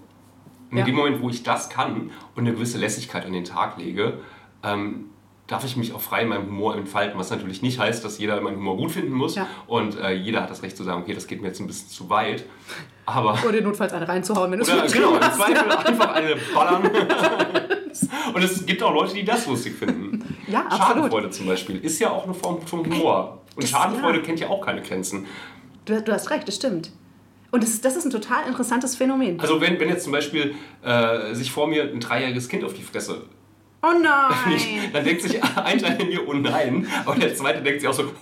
In Ja. dem Moment, wo ich das kann und eine gewisse Lässigkeit an den Tag lege, ähm, darf ich mich auch frei in meinem Humor entfalten. Was natürlich nicht heißt, dass jeder meinen Humor gut finden muss Ja. und äh, jeder hat das Recht zu sagen, okay, das geht mir jetzt ein bisschen zu weit. Aber Oder notfalls eine reinzuhauen, wenn du es genau, im. Zweifel einfach eine ballern. Und es gibt auch Leute, die das lustig finden. Ja, absolut. Schadenfreude zum Beispiel ist ja auch eine Form von Humor. Und Das- Schadenfreude ja. kennt ja auch keine Grenzen. Du, du hast recht, das stimmt. Und das ist, das ist ein total interessantes Phänomen. Also wenn, wenn jetzt zum Beispiel äh, sich vor mir ein dreijähriges Kind auf die Fresse Oh nein! dann denkt sich ein Teil in mir, oh nein, aber der zweite denkt sich auch so,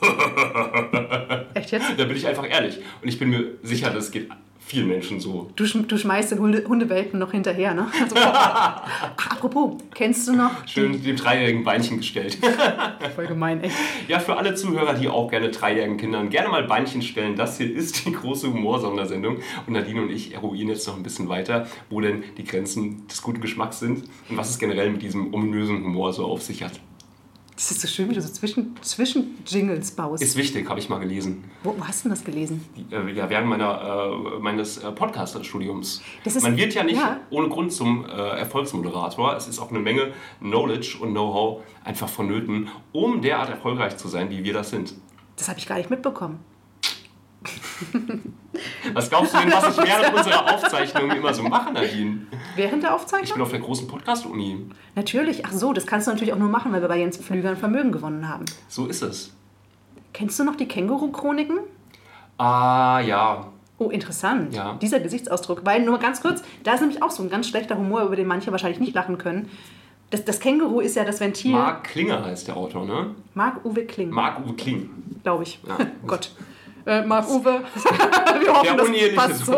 Echt jetzt? da bin ich einfach ehrlich. Und ich bin mir sicher, das geht vielen Menschen so. Du, schm- du schmeißt den Hunde, Hundewelpen noch hinterher, ne? Also, Ach, apropos, kennst du noch? Schön dem dreijährigen Beinchen gestellt. Voll gemein, echt. Ja, für alle Zuhörer, die auch gerne dreijährigen Kindern gerne mal Beinchen stellen, das hier ist die große Humorsondersendung. Und Nadine und ich eruieren jetzt noch ein bisschen weiter, wo denn die Grenzen des guten Geschmacks sind und was es generell mit diesem ominösen Humor so auf sich hat. Das ist so schön, wie du so zwischen, zwischen Jingles baust. Ist wichtig, habe ich mal gelesen. wo, wo hast du das gelesen? Äh, Ja, während meiner, äh, meines äh, ist- Man wird ja nicht ja. ohne Grund zum äh, Erfolgsmoderator. Es ist auch eine Menge Knowledge und Know-how einfach vonnöten, um derart erfolgreich zu sein, wie wir das sind. Das habe ich gar nicht mitbekommen. Was glaubst du denn, was ich während unserer Aufzeichnung immer so mache, Nadine? Während der Ich Aufzeichnung? bin auf der großen Podcast-Uni. Natürlich. Ach so, das kannst du natürlich auch nur machen, weil wir bei Jens Pflüger ein Vermögen gewonnen haben. So ist es. Kennst du noch die Känguru-Chroniken? Ah, ja. Oh, interessant. Ja. Dieser Gesichtsausdruck. Weil, nur ganz kurz, da ist nämlich auch so ein ganz schlechter Humor, über den manche wahrscheinlich nicht lachen können. Das, das Känguru ist ja das Ventil. Marc Klinger heißt der Autor, ne? Marc-Uwe Kling, Marc-Uwe Kling. glaube ich. Ja. Gott. Äh, Marc-Uwe. Wir hoffen, Der das passt so.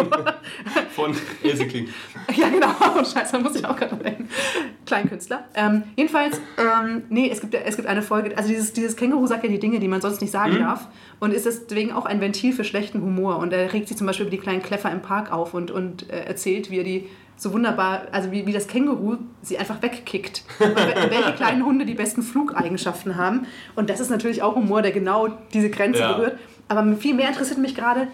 Von Ilse Kling. Ja, genau. Scheiße, da muss ich auch gerade denken. Kleinkünstler. Ähm, jedenfalls, ähm, nee, es gibt, es gibt eine Folge, also dieses, dieses Känguru sagt ja die Dinge, die man sonst nicht Mhm. sagen darf und ist deswegen auch ein Ventil für schlechten Humor. Und er regt sich zum Beispiel über die kleinen Kläffer im Park auf und, und äh, erzählt, wie er die so wunderbar, also wie, wie das Känguru sie einfach wegkickt. Und wel- welche kleinen Hunde die besten Flugeigenschaften haben. Und das ist natürlich auch Humor, der genau diese Grenze Ja. berührt. Aber viel mehr interessiert mich gerade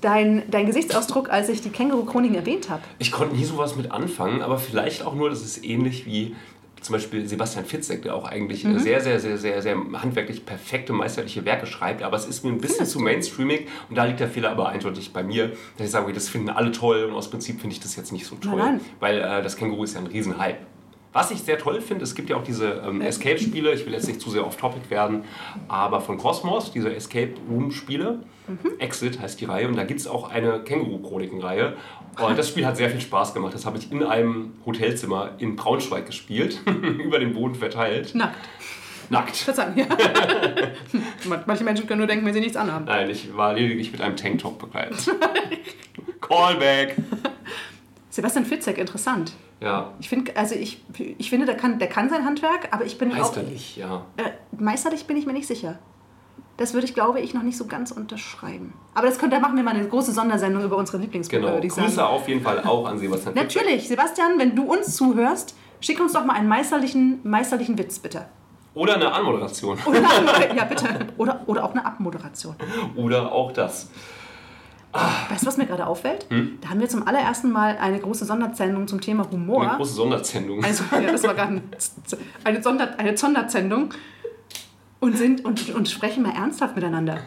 dein, dein Gesichtsausdruck, als ich die Känguru-Chroniken erwähnt habe. Ich konnte nie sowas mit anfangen, aber vielleicht auch nur, das ist ähnlich wie zum Beispiel Sebastian Fitzek, der auch eigentlich Mhm. sehr, sehr, sehr, sehr, sehr handwerklich perfekte, meisterliche Werke schreibt, aber es ist mir ein bisschen zu mainstreamig und da liegt der Fehler aber eindeutig bei mir, dass ich sage, das finden alle toll und aus Prinzip finde ich das jetzt nicht so toll, Nein, nein. weil äh, das Känguru ist ja ein Riesenhype. Was ich sehr toll finde, es gibt ja auch diese ähm, Escape-Spiele, ich will jetzt nicht zu sehr off-topic werden, aber von Cosmos, diese Escape-Room-Spiele, Mhm. Exit heißt die Reihe und da gibt es auch eine Känguru-Chroniken-Reihe. Und das Spiel hat sehr viel Spaß gemacht. Das habe ich in einem Hotelzimmer in Braunschweig gespielt, über den Boden verteilt. Nackt. Nackt. Verzeihung, ja. Manche Menschen können nur denken, wenn sie nichts anhaben. Nein, ich war lediglich mit einem Tanktop bekleidet. Callback. Sebastian Fitzek, interessant. Ja, Ich finde, also ich, ich finde, der kann, der kann sein Handwerk, aber ich bin auch. meisterlich, ja. Äh, meisterlich bin ich mir nicht sicher. Das würde ich, glaube ich, noch nicht so ganz unterschreiben. Aber das könnte, da machen wir mal eine große Sondersendung über unsere Lieblingsbücher, Genau. würde ich Grüße sagen. auf jeden Fall auch an Sebastian. Natürlich, Sebastian, wenn du uns zuhörst, schick uns doch mal einen meisterlichen, meisterlichen Witz, bitte. Oder eine Anmoderation. Oder ja, bitte. Oder, oder auch eine Abmoderation. Oder auch das. Weißt du, was mir gerade auffällt? Hm? Da haben wir zum allerersten Mal eine große Sondersendung zum Thema Humor. Eine große Sondersendung. Also, ja, das war gerade ein- eine, Sonder, eine Sondersendung. Und, sind, und, und sprechen mal ernsthaft miteinander.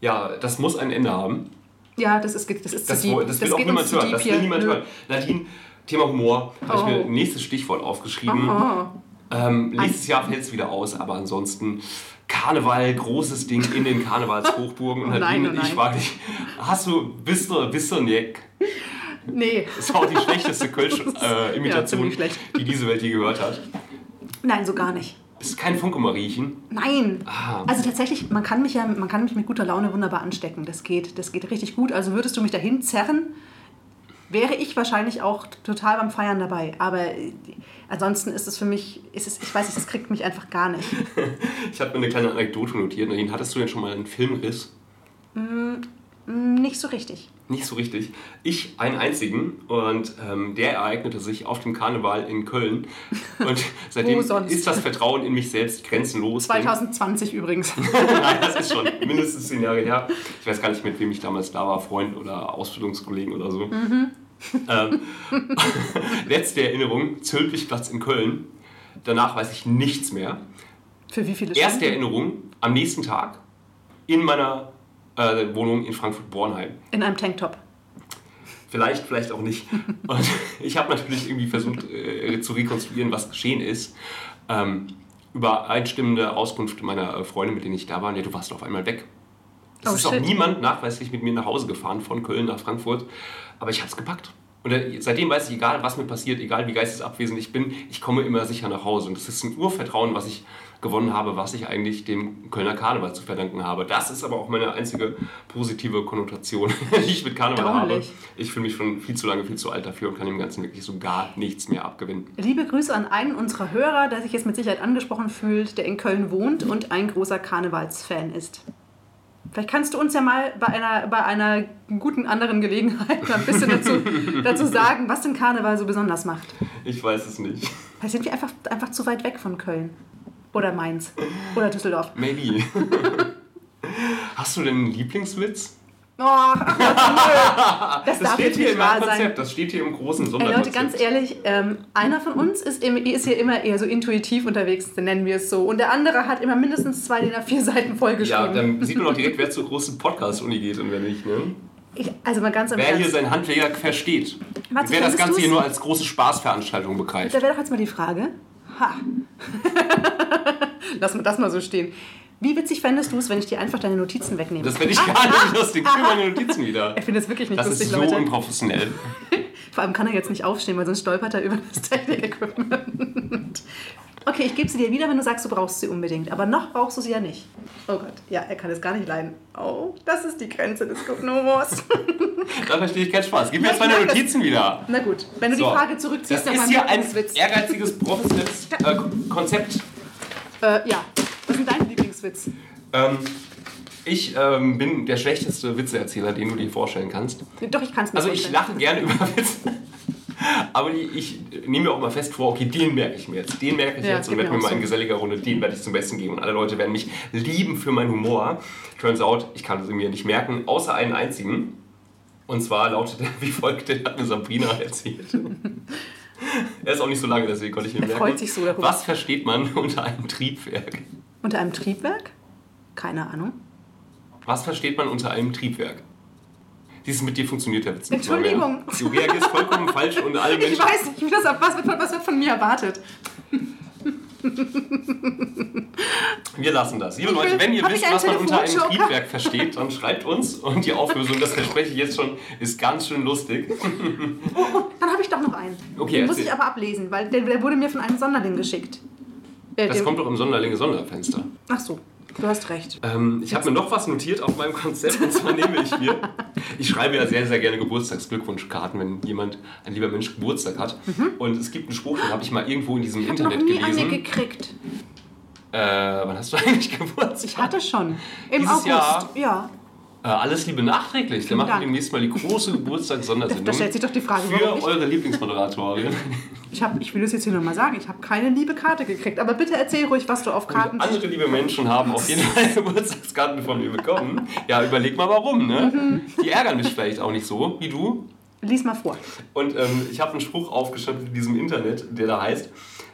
Ja, das muss ein Ende haben. Ja, das ist, das ist Das, deep. woll- das will auch niemand hören. Das will niemand hören. Nadine, Thema Humor, habe ich Oh. mir ein nächstes Stichwort aufgeschrieben. Oh. Ähm, nächstes Jahr fällt es wieder aus, aber ansonsten Karneval, großes Ding in den Karnevalshochburgen. Und Oh nein, oh nein. ich frage dich, hast du, bist du, bist du ein Jack? Nee. Das war auch die schlechteste Kölsch-Imitation, ziemlich schlecht. die diese Welt je gehört hat. Nein, so gar nicht. Ist kein Funk immer riechen. Nein. Ah. Also tatsächlich, man kann mich ja, man kann mich mit guter Laune wunderbar anstecken. Das geht, das geht richtig gut. Also würdest du mich dahin zerren, wäre ich wahrscheinlich auch total beim Feiern dabei. Aber äh, ansonsten ist es für mich, ist es, ich weiß nicht, das kriegt mich einfach gar nicht. Ich habe mir eine kleine Anekdote notiert. Nadine, hattest du denn schon mal einen Filmriss? Nicht so richtig. Nicht so richtig. Ich einen einzigen und ähm, der ereignete sich auf dem Karneval in Köln. Und seitdem ist das Vertrauen in mich selbst grenzenlos. 2020 übrigens. Nein, das ist schon mindestens zehn Jahre her. Ich weiß gar nicht, mit wem ich damals da war, Freund oder Ausbildungskollegen oder so. Ähm, letzte Erinnerung, Zülpichplatz in Köln. Danach weiß ich nichts mehr. Für wie viele Erste Stunden? Erinnerung, am nächsten Tag in meiner äh, Wohnung in Frankfurt-Bornheim. In einem Tanktop. Vielleicht, vielleicht auch nicht. Und ich habe natürlich irgendwie versucht äh, zu rekonstruieren, was geschehen ist. Ähm, übereinstimmende Auskunft meiner äh, Freunde, mit denen ich da war, ja, du warst auf einmal weg. Es Oh, ist auch shit. niemand nachweislich mit mir nach Hause gefahren, von Köln nach Frankfurt. Aber ich habe es gepackt. Und äh, seitdem weiß ich, egal was mir passiert, egal wie geistesabwesend ich bin, ich komme immer sicher nach Hause. Und das ist ein Urvertrauen, was ich gewonnen habe, was ich eigentlich dem Kölner Karneval zu verdanken habe. Das ist aber auch meine einzige positive Konnotation, die ich mit Karneval habe. Erstaunlich. Ich fühle mich schon viel zu lange, viel zu alt dafür und kann dem Ganzen wirklich so gar nichts mehr abgewinnen. Liebe Grüße an einen unserer Hörer, der sich jetzt mit Sicherheit angesprochen fühlt, der in Köln wohnt und ein großer Karnevalsfan ist. Vielleicht kannst du uns ja mal bei einer, bei einer guten anderen Gelegenheit ein bisschen dazu, dazu sagen, was den Karneval so besonders macht. Ich weiß es nicht. Vielleicht sind wir einfach, einfach zu weit weg von Köln. Oder Mainz. Oder Düsseldorf. Maybe. Hast du denn einen Lieblingswitz? Oh, ach nö. Das, darf steht hier nicht wahr sein. Das steht hier im großen Ey Sonderkonzept. Leute, ganz ehrlich, ähm, einer von uns ist, im, ist hier immer eher so intuitiv unterwegs, nennen wir es so. Und der andere hat immer mindestens zwei DIN A4 Seiten Ja, vollgeschrieben. dann sieht man auch direkt, wer zur großen Podcast-Uni geht und wer nicht. Ne? ich, also mal ganz im Wer hier Ernst. sein Handwerk versteht. Mats, wer das Ganze hier nur als große Spaßveranstaltung begreift. Da wäre doch jetzt mal die Frage. Ha. Lass mal das mal so stehen. Wie witzig fändest du es, wenn ich dir einfach deine Notizen wegnehme? Das finde ich gar nicht lustig. Für meine Notizen wieder. ich finde es wirklich nicht Das lustig, ist so Leute. unprofessionell. Vor allem kann er jetzt nicht aufstehen, weil sonst stolpert er über das Technik-Equipment. Okay, ich gebe sie dir wieder, wenn du sagst, du brauchst sie unbedingt. Aber noch brauchst du sie ja nicht. Oh Gott, ja, er kann es gar nicht leiden. Oh, das ist die Grenze des Humors. Da verstehe ich keinen Spaß. Gib mir jetzt meine. Notizen wieder. Na gut, wenn du So. die Frage zurückziehst, Das dann ist hier ein Lieblingswitz. ehrgeiziges, professionelles äh, Konzept. Äh, ja, was ist dein Lieblingswitz? Ähm, ich ähm, bin der schlechteste Witzeerzähler, den du dir vorstellen kannst. Doch, ich kann es mir Also ich vorstellen. lache gerne über Witze. Aber die, ich nehme mir auch mal fest vor, okay, den merke ich mir jetzt. Den merke ich Ja, jetzt und werde mir mal in so. geselliger Runde, den werde ich zum Besten geben. Und alle Leute werden mich lieben für meinen Humor. Turns out, ich kann es mir nicht merken, außer einen einzigen. Und zwar lautet er wie folgt, den hat mir Sabrina erzählt. er ist auch nicht so lange, deswegen konnte ich ihn Er merken. freut sich so darüber. Was versteht man unter einem Triebwerk? Unter einem Triebwerk? Keine Ahnung. Was versteht man unter einem Triebwerk? Dieses mit dir funktioniert der Witz nicht Entschuldigung. Du reagierst vollkommen falsch und alle Ich Menschen... weiß nicht, das, was, wird, was wird von mir erwartet. Wir lassen das. Liebe Ich Leute, wenn ihr hab wisst, ich was man unter einem? Triebwerk versteht, dann schreibt uns. Und die Auflösung, das verspreche ich jetzt schon, ist ganz schön lustig. Oh, oh, dann habe ich doch noch einen. Okay, Den muss ich aber ablesen, weil der, der wurde mir von einem Sonderling geschickt. Äh, Das kommt doch im Sonderlinge Sonderfenster. Ach so, du hast recht. Ähm, ich habe mir noch was notiert auf meinem Konzept und zwar nehme ich mir. Ich schreibe ja sehr, sehr gerne Geburtstagsglückwunschkarten, wenn jemand, ein lieber Mensch, Geburtstag hat. Und es gibt einen Spruch, den habe ich mal irgendwo in diesem Ich habe noch Internet nie eine gelesen. gekriegt. Äh, wann hast du eigentlich Geburtstag? Ich hatte schon. Im Dieses August. Jahr? Ja. Äh, alles Liebe nachträglich. Wir machen Dank. demnächst mal die große Geburtstagssondersendung. Da stellt sich doch die Frage, Für eure Lieblingsmoderatorin. Ich, hab, ich will das jetzt hier nochmal sagen. Ich habe keine liebe Karte gekriegt. Aber bitte erzähl ruhig, was du auf Karten. Andere liebe Menschen haben auf jeden Fall Geburtstagskarten von mir bekommen. Ja, überleg mal warum, ne? Mhm. Die ärgern mich vielleicht auch nicht so, wie du. Lies mal vor. Und ähm, ich habe einen Spruch aufgeschrieben in diesem Internet, der da heißt,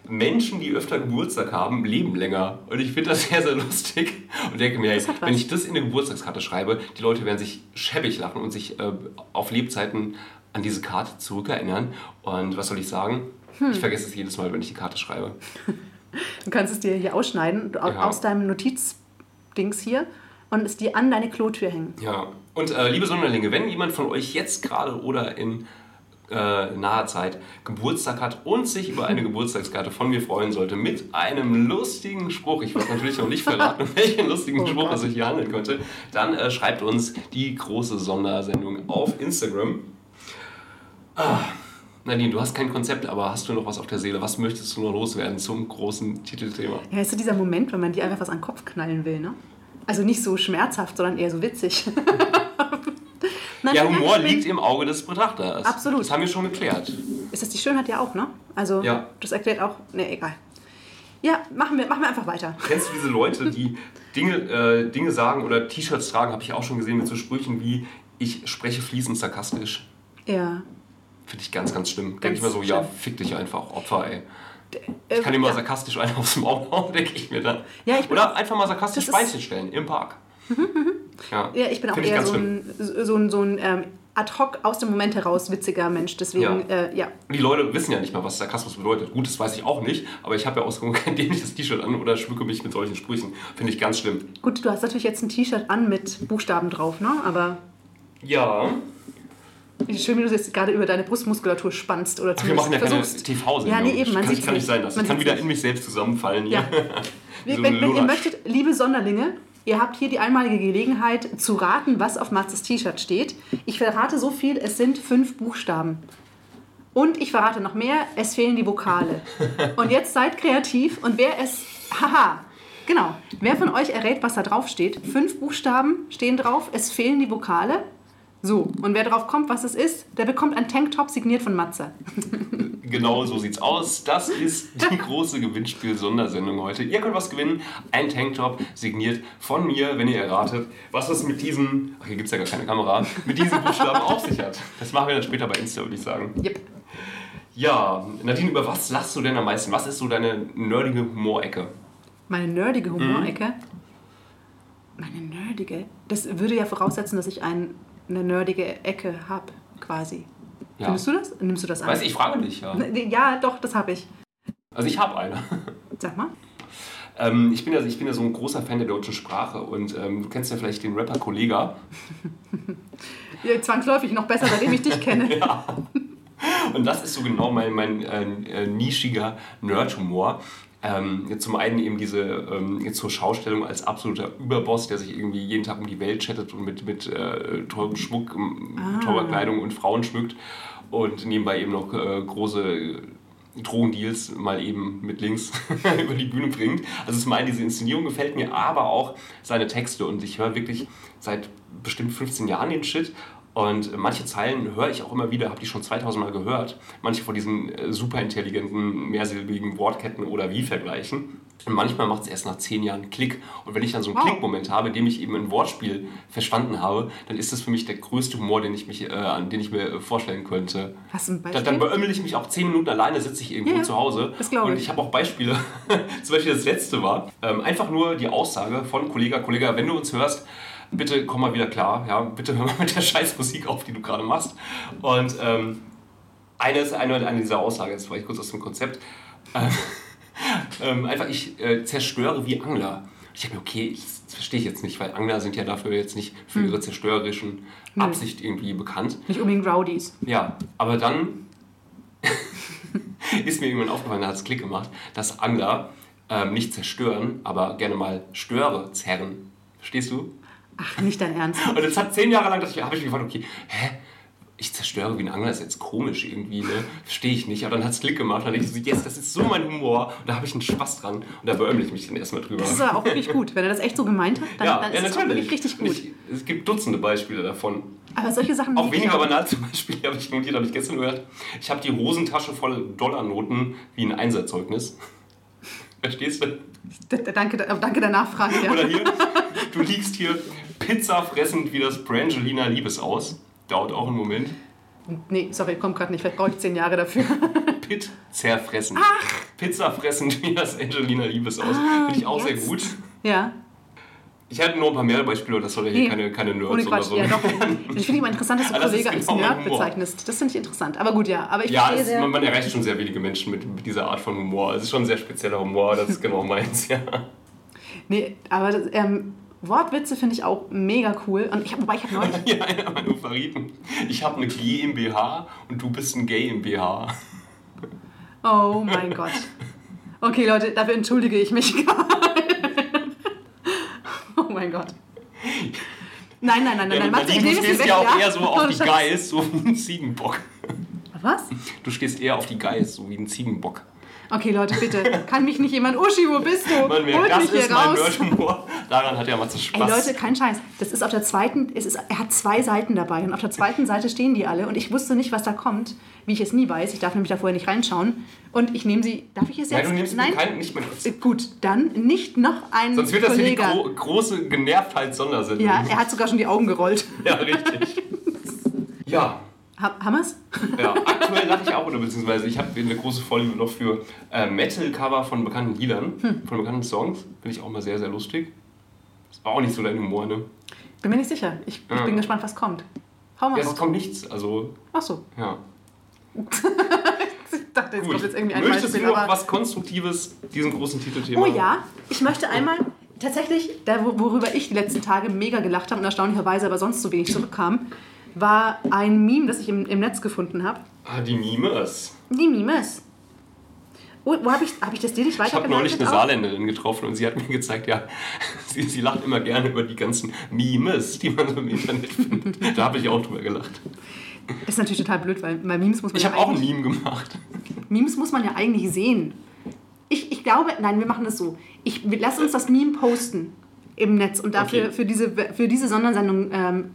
Menschen, die öfter Geburtstag haben, leben länger. Und ich finde das sehr, sehr lustig. Und denke mir, hey, wenn ich das in eine Geburtstagskarte schreibe, die Leute werden sich schäbig lachen und sich äh, auf Lebzeiten an diese Karte zurückerinnern. Und was soll ich sagen? Hm. Ich vergesse es jedes Mal, wenn ich die Karte schreibe. Du kannst es dir hier ausschneiden, Ja. aus deinem Notizdings hier und es dir an deine Klotür hängen. Ja, und äh, liebe Sonderlinge, wenn jemand von euch jetzt gerade oder in äh, naher Zeit Geburtstag hat und sich über eine Geburtstagskarte von mir freuen sollte mit einem lustigen Spruch, ich weiß natürlich noch nicht verraten, welchen lustigen Oh Spruch es sich hier handeln könnte, dann äh, schreibt uns die große Sondersendung auf Instagram. Ah, Nadine, du hast kein Konzept, aber hast du noch was auf der Seele? Was möchtest du noch loswerden zum großen Titelthema? Ja, ist so dieser Moment, wenn man dir einfach was an den Kopf knallen will, ne? Also nicht so schmerzhaft, sondern eher so witzig. Nein, Ja, Humor liegt im Auge des Betrachters. Absolut. Das haben wir schon geklärt. Ist das die Schönheit ja auch, ne? Also, Ja. das erklärt auch. Ne, egal. Ja, machen wir, machen wir einfach weiter. Kennst du diese Leute, die Dinge, äh, Dinge sagen oder T-Shirts tragen, habe ich auch schon gesehen mit so Sprüchen wie ich spreche fließend sarkastisch. Ja. Finde ich ganz, ganz schlimm. Denke ich mir so, ja, schlimm. fick dich einfach, Opfer, ey. Äh, Ich kann immer ja. sarkastisch einen aufs Maul hauen, denke ich mir dann. Ja, ich Oder einfach mal sarkastisch Beinchen stellen im Park. Ja, Ja, ich bin auch Find eher so ein, so ein, so ein ähm, ad hoc aus dem Moment heraus witziger Mensch. Deswegen, Ja. Äh, ja. Die Leute wissen ja nicht mal, was Sarkasmus bedeutet. Gut, das weiß ich auch nicht, aber ich habe ja ausgewogen kein dämliches T-Shirt an oder schmücke mich mit solchen Sprüchen. Finde ich ganz schlimm. Gut, du hast natürlich jetzt ein T-Shirt an mit Buchstaben drauf, ne? Aber Ja, schön, wie du jetzt gerade über deine Brustmuskulatur spannst oder Ach, wir machen ja keine versuchst. TV-Sendung. Ja, nee, eben, man sieht's ich, kann nicht sein lassen. Man Ich kann wieder nicht. in mich selbst zusammenfallen. Ja. So wenn, wenn ihr möchtet, liebe Sonderlinge, ihr habt hier die einmalige Gelegenheit zu raten, was auf Matzes T-Shirt steht. Ich verrate so viel, es sind fünf Buchstaben. Und ich verrate noch mehr, es fehlen die Vokale. Und jetzt seid kreativ und wer es. Haha! Genau. Wer von euch errät, was da drauf steht? Fünf Buchstaben stehen drauf, es fehlen die Vokale. So, und wer drauf kommt, was es ist, der bekommt ein Tanktop signiert von Matze. Genau so sieht's aus. Das ist die große Gewinnspiel-Sondersendung heute. Ihr könnt was gewinnen. Ein Tanktop signiert von mir, wenn ihr erratet, was es mit diesen, ach hier gibt's ja gar keine Kamera, mit diesen Buchstaben auf sich hat. Das machen wir dann später bei Insta, würde ich sagen. Yep. Ja, Nadine, über was lachst du denn am meisten? Was ist so deine nerdige Humorecke? Meine nerdige Mhm. Humorecke. Meine nerdige. Das würde ja voraussetzen, dass ich ein, eine nerdige Ecke habe, quasi. Ja. Findest du das? Nimmst du das an? Weiß ich, ich frage dich, ja. Ja, doch, das habe ich. Also ich habe eine. Sag mal. Ähm, ich, bin ja, ich bin ja so ein großer Fan der deutschen Sprache und ähm, du kennst ja vielleicht den Rapper Kollega. Ja, zwangsläufig noch besser, seitdem ich dich kenne. Und das ist so genau mein, mein äh, äh, nischiger Nerd-Humor. Ähm, zum einen eben diese ähm, zur Schaustellung als absoluter Überboss, der sich irgendwie jeden Tag um die Welt chattet und mit, mit äh, teurem Schmuck, ähm, teurer Kleidung und Frauen schmückt. Und nebenbei eben noch äh, große Drogendeals mal eben mit links über die Bühne bringt. Also zum einen diese Inszenierung gefällt mir, aber auch seine Texte. Und ich höre wirklich seit bestimmt 15 Jahren den Shit und manche Zeilen höre ich auch immer wieder, habe die schon 2000 Mal gehört. Manche von diesen äh, superintelligenten, mehrsilbigen Wortketten oder wie vergleichen. Und manchmal macht es erst nach 10 Jahren Klick. Und wenn ich dann so einen Wow. Klickmoment habe, in dem ich eben ein Wortspiel verstanden habe, dann ist das für mich der größte Humor, den ich, mich, äh, an den ich mir äh, vorstellen könnte. Hast du ein Beispiel? dann beömmel ich mich auch 10 Minuten alleine, sitze ich irgendwo Ja, zu Hause. Das glaube Und ich. ich habe auch Beispiele. Zum Beispiel das letzte war ähm, einfach nur die Aussage von Kollega, Kollega, wenn du uns hörst, bitte komm mal wieder klar. Ja, bitte hör mal mit der Scheißmusik auf, die du gerade machst. Und ähm, eine ist eine, eine dieser Aussagen, jetzt war ich kurz aus dem Konzept. Ähm, ähm, einfach, ich äh, zerstöre wie Angler. Ich denke mir, okay, das verstehe ich jetzt nicht, weil Angler sind ja dafür jetzt nicht für Hm. ihre zerstörerischen Absicht irgendwie bekannt. Nicht unbedingt Rowdies. Ja, aber dann ist mir irgendwann aufgefallen, da hat es Klick gemacht, dass Angler ähm, nicht zerstören, aber gerne mal Störe zerren. Verstehst du? Ach, nicht dein Ernst. Und jetzt hat zehn Jahre lang, dass ich, habe ich mich gefragt, okay, hä? Ich zerstöre wie ein Angler, ist jetzt komisch irgendwie, ne? Verstehe ich nicht. Aber dann hat es Klick gemacht. Dann dachte ich so, yes, das ist so mein Humor. Und da habe ich einen Spaß dran. Und da beömmel ich mich dann erstmal drüber. Das ist auch wirklich gut. Wenn er das echt so gemeint hat, dann, ja, dann ja, ist es natürlich. wirklich richtig gut. Ich, es gibt Dutzende Beispiele davon. aber solche Sachen Auch weniger banal zum Beispiel, habe ich notiert, habe ich gestern gehört. Ich habe die Hosentasche voll Dollarnoten wie ein Einserzeugnis. Verstehst du? Danke, danke der Nachfrage. Ja. Oder hier, du liegst hier Pizza fressend wie das Brangelina Liebesaus. Dauert auch einen Moment. Nee, sorry, kommt gerade nicht. Vielleicht brauche ich zehn Jahre dafür. Pit zerfressen. Pizza fressend wie das Angelina Liebesaus. Ah, Finde ich auch sehr jetzt. gut. ja. Ich hatte nur ein paar mehr Beispiele, das soll ja hier Nee, keine, keine Nerds Ohne oder Quatsch, so. ja doch. Ich finde immer interessant, dass du das Kollege als genau mein Nerd bezeichnest. Das finde ich interessant. Aber gut, ja. Aber ich Ja, es, sehr. man, man erreicht schon sehr wenige Menschen mit, mit dieser Art von Humor. Es ist schon ein sehr spezieller Humor, das ist genau meins, ja. Nee, aber das, ähm, Wortwitze finde ich auch mega cool. Und ich hab, wobei ich habe neulich. Ja, einer meiner Favoriten. Ich habe eine GmbH und du bist ein GmbH. Oh mein Gott. Okay, Leute, dafür entschuldige ich mich. oh mein Gott. Nein, nein, nein, nein, Ja, nein. Matze, ich Nadine, nehme du stehst ja auch eher so auf die Scheiße. Geiß, so wie ein Ziegenbock. Was? Du stehst eher auf die Geiß, so wie ein Ziegenbock. Okay, Leute, bitte. Kann mich nicht jemand. Uschi, wo bist du? Mann, wer- Holt das mich hier ist mein raus. Daran hat ja Matze Ey Spaß. Leute, kein Scheiß. Das ist auf der zweiten, es ist, er hat zwei Seiten dabei und auf der zweiten Seite stehen die alle und ich wusste nicht, was da kommt, wie ich es nie weiß. Ich darf nämlich da vorher nicht reinschauen und ich nehme sie. Darf ich es jetzt? Nein, du nimmst Nein. keinen, nicht mehr. Äh, Gut, dann nicht noch ein Sonst wird das hier die gro große Genervtheit-Sondersendung. ja, er hat sogar schon die Augen gerollt. Ja, richtig. ja, Ha haben wir's? ja, aktuell lache ich auch, oder beziehungsweise ich habe eine große Vorliebe noch für äh, Metal-Cover von bekannten Liedern, Hm. von bekannten Songs. Finde ich auch mal sehr, sehr lustig. Ist auch nicht so dein Humor, ne? Bin mir nicht sicher. Ich, ich Ja. bin gespannt, was kommt. Hau mal Ja, es kommt nichts, also, Ach so. ja. Ich dachte, jetzt Gut. kommt jetzt irgendwie ein Möchtest Beispiel. du noch aber- was Konstruktives diesem großen Titelthema? Oh ja, ich möchte einmal tatsächlich, da, wo- worüber ich die letzten Tage mega gelacht habe und erstaunlicherweise aber sonst so wenig zurückkam, war ein Meme, das ich im, im Netz gefunden habe. Ah, die Mimes. Die Memes. Oh, wo habe ich, hab ich das dir nicht Ich habe weitergeleitet? neulich eine auch? Saarländerin getroffen und sie hat mir gezeigt, ja, sie, sie lacht immer gerne über die ganzen Memes, die man so im Internet findet. Da habe ich auch drüber gelacht. Das ist natürlich total blöd, weil bei Memes muss man Ich ja habe auch ein Meme gemacht. Memes muss man ja eigentlich sehen. Ich, ich glaube, nein, wir machen das so. Ich, lass uns das Meme posten im Netz und dafür Okay. für, diese, für diese Sondersendung ähm,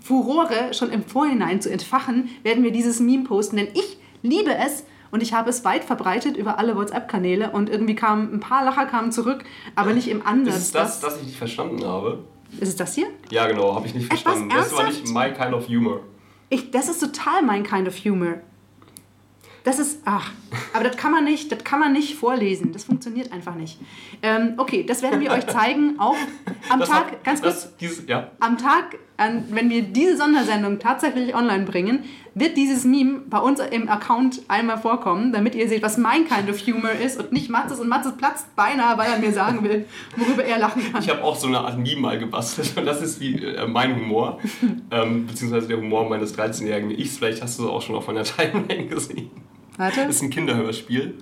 Furore schon im Vorhinein zu entfachen, werden wir dieses Meme posten. Denn ich liebe es und ich habe es weit verbreitet über alle WhatsApp-Kanäle und irgendwie kamen ein paar Lacher kamen zurück, aber nicht im Ansatz. Ist es das, das ich nicht verstanden habe? ist es das hier? Ja, genau, habe ich nicht Etwas verstanden. Das war nicht ernsthaft? my kind of humor. Ich, das ist total mein kind of humor. Das ist, ach, aber das kann man nicht, das kann man nicht vorlesen. Das funktioniert einfach nicht. Ähm, okay, das werden wir euch zeigen, auch am Das Tag, hat- ganz kurz, dieses, ja. am Tag, an, wenn wir diese Sondersendung tatsächlich online bringen, wird dieses Meme bei uns im Account einmal vorkommen, damit ihr seht, was mein kind of humor ist und nicht Matzes. Und Matzes platzt beinahe, weil er mir sagen will, worüber er lachen kann. Ich habe auch so eine Art Meme mal gebastelt und das ist wie äh, mein Humor, ähm, beziehungsweise der Humor meines 13-jährigen Ichs. Vielleicht hast du es auch schon auf meiner Timeline gesehen. Warte. Das ist ein Kinderhörspiel.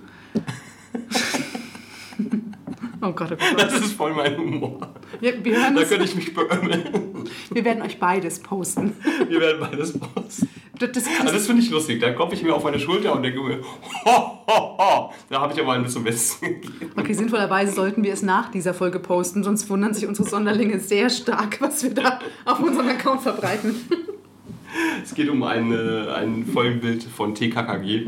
Oh Gott, oh Gott. Das ist voll mein Humor. Wir, wir, hören Da könnte ich mich beömmeln. wir werden euch beides posten. Wir werden beides posten. Das, das, Also das finde ich lustig. Da klopfe ich mir auf meine Schulter und denke mir, ho, ho, ho. Da habe ich aber ein bisschen gegeben. Okay, sinnvollerweise sollten wir es nach dieser Folge posten, sonst wundern sich unsere Sonderlinge sehr stark, was wir da auf unserem Account verbreiten. Es geht um eine, ein Folgenbild von TKKG.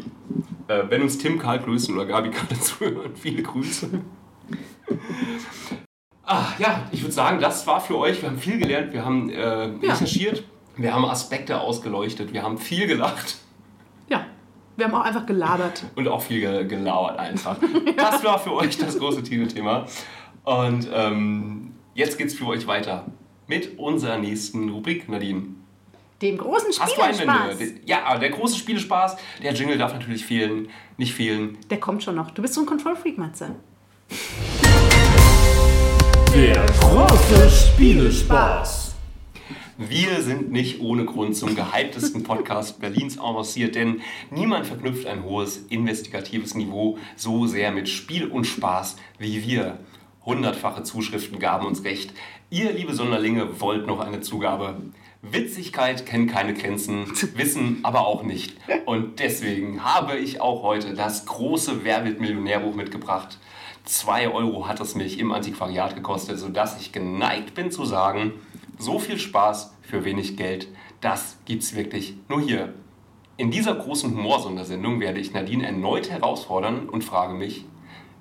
Äh, wenn uns Tim, Karl grüßen oder Gabi gerade zuhören, viele Grüße. Ah, ja, ich würde sagen, das war für euch. Wir haben viel gelernt, wir haben äh, Ja. recherchiert, wir haben Aspekte ausgeleuchtet, wir haben viel gelacht Ja, wir haben auch einfach gelabert. und auch viel ge gelauert einfach. Das war für euch das große Titelthema. Und ähm, jetzt geht's für euch weiter mit unserer nächsten Rubrik, Nadine. Dem großen Hast du? Spielerspaß. Ja, der große Spielespaß. Der Jingle darf natürlich fehlen, nicht fehlen. Der kommt schon noch. Du bist so ein Control-Freak, Matze. Der große Spielespaß. Wir sind nicht ohne Grund zum gehyptesten Podcast Berlins avanciert, denn niemand verknüpft ein hohes investigatives Niveau so sehr mit Spiel und Spaß wie wir. Hundertfache Zuschriften gaben uns recht. Ihr, liebe Sonderlinge, wollt noch eine Zugabe. Witzigkeit kennt keine Grenzen, Wissen aber auch nicht. Und deswegen habe ich auch heute das große Wer wird Millionärbuch mitgebracht. 2 Euro hat es mich im Antiquariat gekostet, sodass ich geneigt bin zu sagen, so viel Spaß für wenig Geld, das gibt's wirklich nur hier. In dieser großen Humorsondersendung werde ich Nadine erneut herausfordern und frage mich,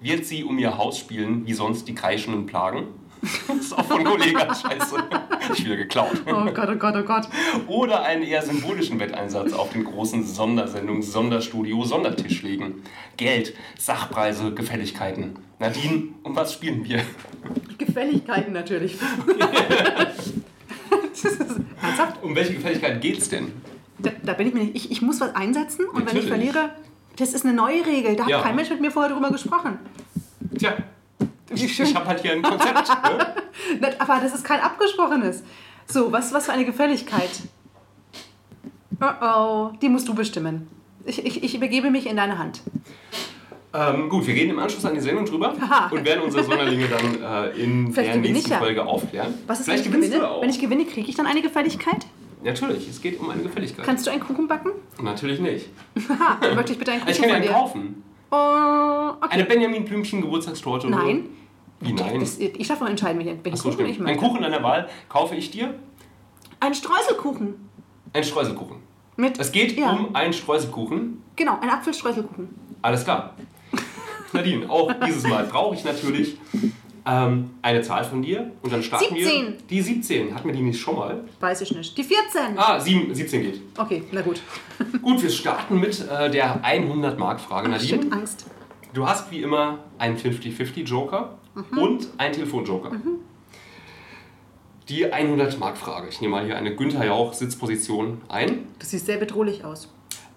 wird sie um ihr Haus spielen, wie sonst die kreischenden Plagen? Das ist auch von Kollega, scheiße. Ich wieder geklaut. Oh Gott, oh Gott, oh Gott. Oder einen eher symbolischen Wetteinsatz auf den großen Sondersendungen Sonderstudio Sondertisch legen. Geld, Sachpreise, Gefälligkeiten. Nadine, um was spielen wir? Gefälligkeiten natürlich. ernsthaft? Um welche Gefälligkeit geht's denn? Da, da bin ich mir nicht. Ich, ich muss was einsetzen und wenn ich Natürlich. verliere, das ist eine neue Regel. Da hat Ja. kein Mensch mit mir vorher drüber gesprochen. Tja, ich, ich habe halt hier ein Konzept. ne? Aber das ist kein abgesprochenes. So, was, was für eine Gefälligkeit. Oh oh, die musst du bestimmen. Ich, ich, ich übergebe mich in deine Hand. Ähm, gut, wir reden im Anschluss an die Sendung drüber Haha. und werden unsere Sonderlinge dann äh, in Vielleicht der nächsten ja. Folge aufklären. Was ist, Vielleicht wenn ich gewinne? du auch. Wenn ich gewinne, kriege ich dann eine Gefälligkeit? Natürlich, es geht um eine Gefälligkeit. Kannst du einen Kuchen backen? Natürlich nicht. Dann möchte ich bitte einen Kuchen Ich kann dir einen kaufen. Oh, okay. Eine Benjamin Blümchen Geburtstagstorte. oder- Nein. Wie nein? Das, ich darf noch entscheiden, welchen Achso, Kuchen ich stimmt. Ein möchte. Kuchen an der Wahl kaufe ich dir. Ein Streuselkuchen. Ein Streuselkuchen. Mit, Es geht ja, um einen Streuselkuchen. Genau, ein Apfelstreuselkuchen. Alles klar. Nadine, auch dieses Mal brauche ich natürlich ähm, eine Zahl von dir. Und dann starten 17. wir. Die 17. Hatten wir die nicht schon mal? Weiß ich nicht. Die 14. Ah, 7, 17 geht. Okay, na gut. Gut, wir starten mit äh, der 100-Mark-Frage. Ach, Nadine, shit, Angst. du hast wie immer einen 50-50-Joker Mhm. und einen Telefonjoker. Die 100-Mark-Frage. Ich nehme mal hier eine Günther Jauch-Sitzposition ein. Du siehst sehr bedrohlich aus.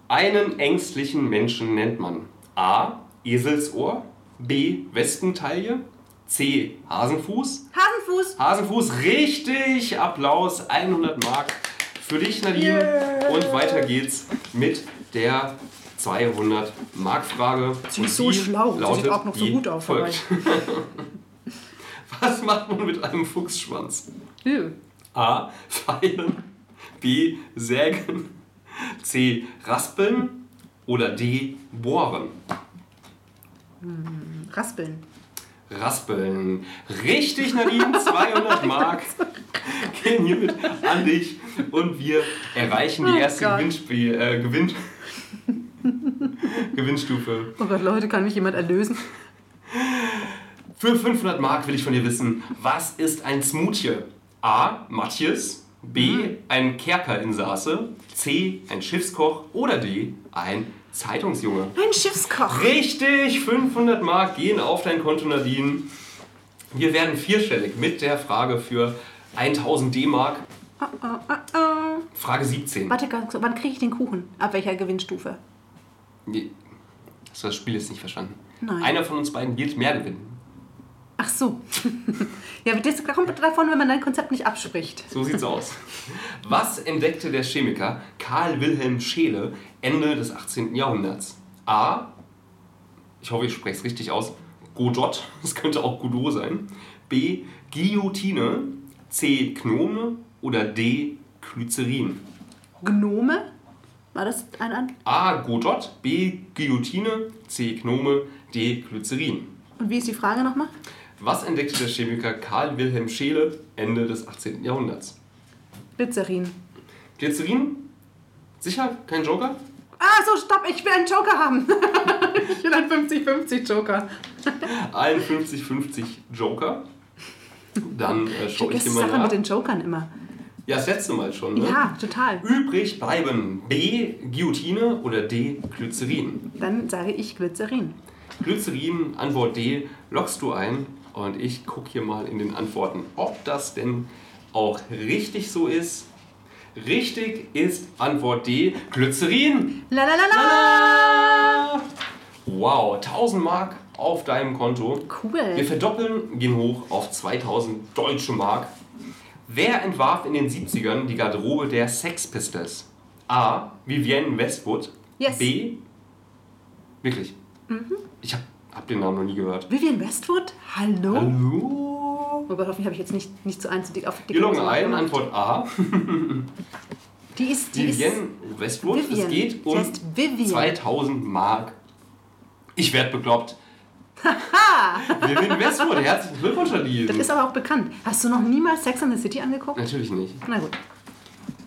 Einen ängstlichen Menschen nennt man A. Eselsohr, B. Wespentaille, C. Hasenfuß. Hasenfuß. Hasenfuß, richtig! Applaus, 100 Mark für dich, Nadine. Und weiter geht's mit der 200 Mark Frage. Sie ist so schlau. Sie sieht auch noch so gut aus folgt. Was macht man mit einem Fuchsschwanz? Ew. A. Feilen. B. Sägen. C. Raspeln. Oder D. Bohren. Raspeln. Raspeln. Richtig, Nadine. 200 Mark gehen hiermit an dich. Und wir erreichen die Oh erste. Gewinnspiel, äh, Gewinn Gewinnstufe. Oh Gott, Leute, kann mich jemand erlösen? Für 500 Mark will ich von dir wissen, was ist ein Smoothie? A. Matthias. B. Ein Kerkerinsasse. C. Ein Schiffskoch. Oder D. Ein Zeitungsjunge. Ein Schiffskoch. Richtig, 500 Mark gehen auf dein Konto, Nadine. Wir werden vierstellig mit der Frage für 1000 D-Mark. Oh, oh, oh. Frage 17. Warte, wann kriege ich den Kuchen? Ab welcher Gewinnstufe? Nee, Hast du das Spiel jetzt nicht verstanden? Nein. Einer von uns beiden wird mehr gewinnen. Ach so. ja, das kommt davon, wenn man dein Konzept nicht abspricht. So sieht's aus. Was entdeckte der Chemiker Karl Wilhelm Scheele Ende des 18. Jahrhunderts? A. Ich hoffe, ich spreche es richtig aus. Godot, das könnte auch Godot sein. B. Guillotine. C. Gnome. Oder D. Glycerin. Gnome? War das ein An? A. Godot. B. Guillotine. C. Gnome. D. Glycerin. Und wie ist die Frage nochmal? Was entdeckte der Chemiker Karl Wilhelm Scheele Ende des 18. Jahrhunderts? Glycerin. Glycerin? Sicher? Kein Joker? Ah, so, stopp, ich will einen Joker haben. ich will einen 50-50 Joker. Ein 50-50 Joker. Dann äh, schaue ich dir die mal Sache nach. mit den Jokern immer. Ja, das letzte Mal schon. Ne? Ja, total. Übrig bleiben B. Guillotine oder D. Glycerin. Dann sage ich Glycerin. Glycerin, Antwort D, lockst du ein. Und ich gucke hier mal in den Antworten, ob das denn auch richtig so ist. Richtig ist Antwort D, Glycerin. La la la la! Wow, 1000 Mark auf deinem Konto. Wir Cool. verdoppeln, gehen hoch auf 2000 deutsche Mark. Wer entwarf in den 70ern die Garderobe der Sex Pistols? A. Vivienne Westwood. Yes. B. Wirklich? Ich habe hab den Namen noch nie gehört. Vivian Westwood? Hallo? Hallo? Oh Gott, hoffentlich habe ich jetzt nicht, nicht zu eins dick auf die ein, gemacht. Antwort A. Die ist, die Vivienne Westwood. Vivian. Es geht um Vivian. 2000 Mark. Ich werde bekloppt. Vivienne Westwood, herzlichen Glückwunsch, Das Nadine. ist aber auch bekannt. Hast du noch niemals Sex and the City angeguckt? Natürlich nicht. Na gut.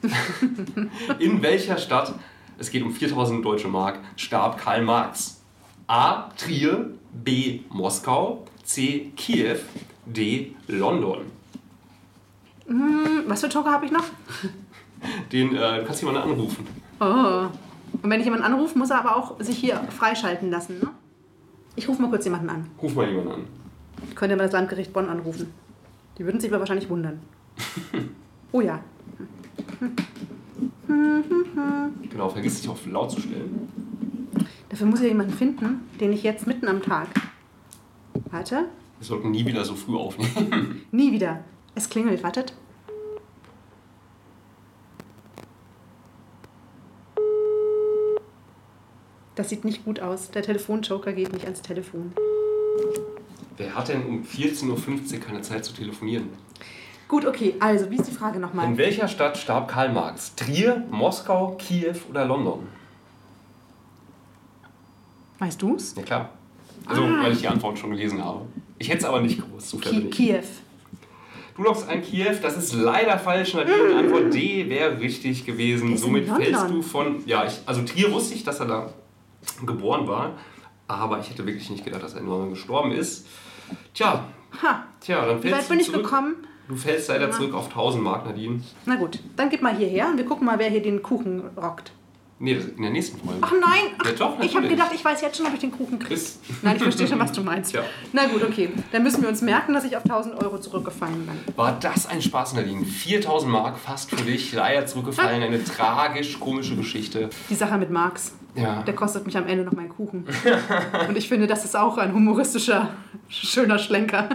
In welcher Stadt, es geht um 4000 deutsche Mark, starb Karl Marx? A. Trier, B. Moskau, C. Kiew, D. London. Hm, Was für Joker habe ich noch? Den äh, du kannst jemanden anrufen. Oh. Und wenn ich jemanden anrufe, muss er aber auch sich hier freischalten lassen, ne? Ich rufe mal kurz jemanden an. Ruf mal jemanden an. Ich könnte mal das Landgericht Bonn anrufen. Die würden sich aber wahrscheinlich wundern. Oh ja. Genau, vergiss dich auf laut zu stellen. Dafür muss ich jemanden finden, den ich jetzt mitten am Tag. Warte. Wir sollten nie wieder so früh aufnehmen. Nie wieder. Es klingelt, wartet. Das sieht nicht gut aus. Der Telefonjoker geht nicht ans Telefon. Wer hat denn um 14.50 Uhr keine Zeit zu telefonieren? Gut, okay. Also, wie ist die Frage nochmal? In welcher Stadt starb Karl Marx? Trier, Moskau, Kiew oder London? Weißt du's? Ja klar. Also, weil ich die Antwort schon gelesen habe. Ich hätte es aber nicht gewusst. Bin Ki. Kiew. Du loggst ein Kiew, das ist leider falsch. Nadine, Antwort D wäre richtig gewesen. Somit fällst du von. Ja, ich, also Trier wusste ich, dass er da geboren war. Aber ich hätte wirklich nicht gedacht, dass er in London gestorben ist. Tja, Ha. tja, dann Wie fällst weit bin du ich zurück. gekommen? Du fällst leider zurück auf 1000 Mark, Nadine. Na gut, dann gib mal hierher und wir gucken mal, wer hier den Kuchen rockt. Nee, in der nächsten Folge. Ach nein! Ach, Ja, doch, ich habe gedacht, ich weiß jetzt schon, ob ich den Kuchen kriege. Nein, ich verstehe schon, was du meinst. Ja. Na gut, okay. Dann müssen wir uns merken, dass ich auf 1000 Euro zurückgefallen bin. War das ein Spaß, Nadine? 4000 Mark fast für dich, leider zurückgefallen. Eine tragisch komische Geschichte. Die Sache mit Marx. Ja. Der kostet mich am Ende noch meinen Kuchen. Und ich finde, das ist auch ein humoristischer, schöner Schlenker.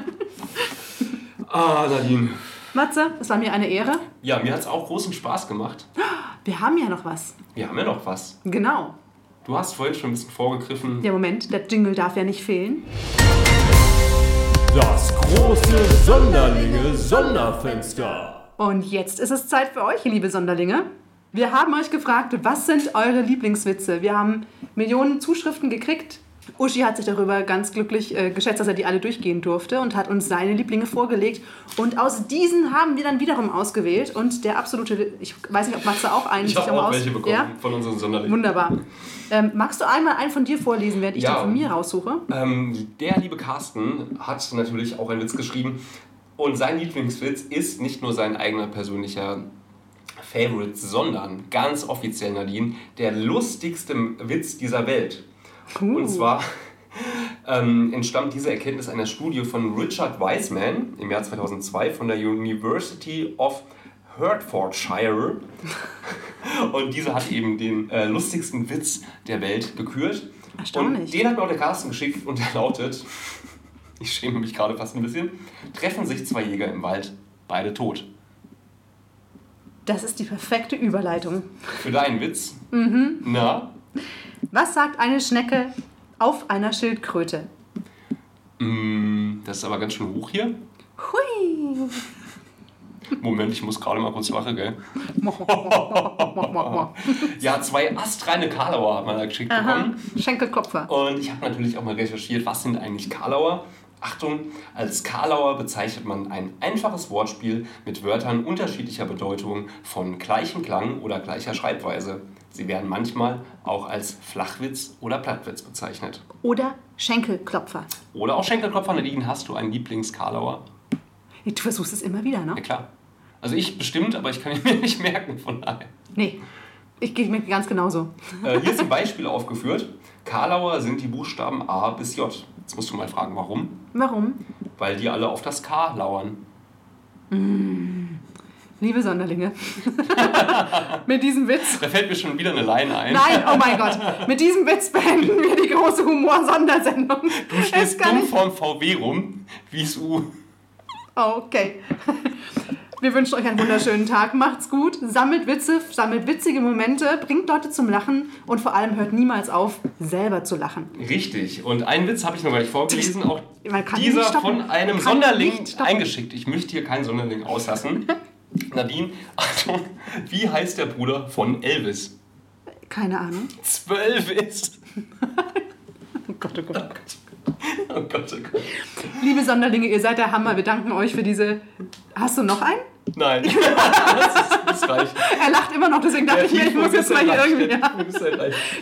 Ah, Nadine. Matze, es war mir eine Ehre. Ja, mir hat es auch großen Spaß gemacht. Wir haben ja noch was. Wir haben ja noch was. Genau. Du hast vorhin schon ein bisschen vorgegriffen. Ja, Moment, der Jingle darf ja nicht fehlen. Das große Sonderlinge Sonderfenster. Und jetzt ist es Zeit für euch, liebe Sonderlinge. Wir haben euch gefragt, was sind eure Lieblingswitze? Wir haben Millionen Zuschriften gekriegt. Uschi hat sich darüber ganz glücklich äh, geschätzt, dass er die alle durchgehen durfte und hat uns seine Lieblinge vorgelegt. Und aus diesen haben wir dann wiederum ausgewählt. Und der absolute, ich weiß nicht, ob Matze auch einen Ich habe auch welche bekommen Ja? von unseren Sonderlingen. Wunderbar. Ähm, magst du einmal einen von dir vorlesen, während ich Ja. den von mir raussuche? Ähm, der liebe Carsten hat natürlich auch einen Witz geschrieben. Und sein Lieblingswitz ist nicht nur sein eigener persönlicher Favorite, sondern ganz offiziell, Nadine, der lustigste Witz dieser Welt. Uh. Und zwar ähm, entstammt diese Erkenntnis einer Studie von Richard Wiseman im Jahr 2002 von der University of Hertfordshire. Und diese hat eben den äh, lustigsten Witz der Welt gekürt. Erstaunlich. Und den hat mir auch der Carsten geschickt und der lautet, ich schäme mich gerade fast ein bisschen, treffen sich zwei Jäger im Wald, beide tot. Das ist die perfekte Überleitung. Für deinen Witz? Mhm. Na? Was sagt eine Schnecke auf einer Schildkröte? Mm, das ist aber ganz schön hoch hier. Hui! Moment, ich muss gerade mal kurz lachen, gell? Ja, zwei astreine Karlauer hat man da geschickt bekommen. Schenkelklopfer. Und ich habe natürlich auch mal recherchiert, was sind eigentlich Karlauer? Achtung, als Karlauer bezeichnet man ein einfaches Wortspiel mit Wörtern unterschiedlicher Bedeutung von gleichem Klang oder gleicher Schreibweise. Sie werden manchmal auch als Flachwitz oder Plattwitz bezeichnet. Oder Schenkelklopfer. Oder auch Schenkelklopfer, Nadine, hast du einen Lieblings-Karlauer? Du versuchst es immer wieder, ne? Ja klar. Also ich bestimmt, aber ich kann ihn mir nicht merken, von daher. Nee. Ich gehe mir ganz genauso. Äh, hier ist ein Beispiel aufgeführt. Karlauer sind die Buchstaben A bis J. Jetzt musst du mal fragen, warum? Warum? Weil die alle auf das K lauern. Liebe Sonderlinge. Mit diesem Witz. Da fällt mir schon wieder eine Line ein. Nein, oh mein Gott. Mit diesem Witz beenden wir die große Humor-Sondersendung. Du stehst dumm ich- vorm VW rum, wie's U. Oh, okay. Wir wünschen euch einen wunderschönen Tag. Macht's gut. Sammelt Witze, sammelt witzige Momente, bringt Leute zum Lachen und vor allem hört niemals auf, selber zu lachen. Richtig. Und einen Witz habe ich noch gar nicht vorgelesen. Auch dieser nicht von einem Sonderling nicht eingeschickt. Ich möchte hier keinen Sonderling auslassen. Nadine, Achtung, wie heißt der Bruder von Elvis? Keine Ahnung. Zwölf ist. Oh Gott, oh Gott, oh Gott. Oh Gott, oh Gott. Liebe Sonderlinge, ihr seid der Hammer. Wir danken euch für diese. Hast du noch einen? Nein, das, ist, das reicht. Er lacht immer noch, deswegen dachte ich mir, ich muss jetzt mal hier irgendwie. Ja.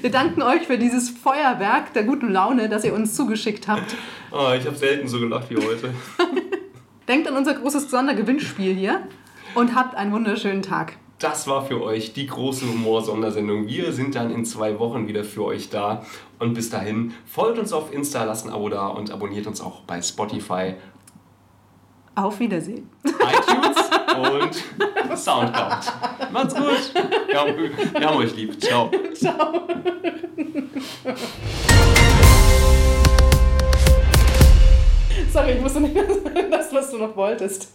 Wir danken euch für dieses Feuerwerk der guten Laune, das ihr uns zugeschickt habt. Oh, ich habe selten so gelacht wie heute. Denkt an unser großes Sondergewinnspiel hier und habt einen wunderschönen Tag. Das war für euch die große Humor-Sondersendung. Wir sind dann in zwei Wochen wieder für euch da. Und bis dahin folgt uns auf Insta, lasst ein Abo da und abonniert uns auch bei Spotify, Auf Wiedersehen. iTunes und Soundcloud. Macht's gut. Wir haben, wir haben euch lieb. Ciao. Sorry, ich wusste nicht, das, was du noch wolltest.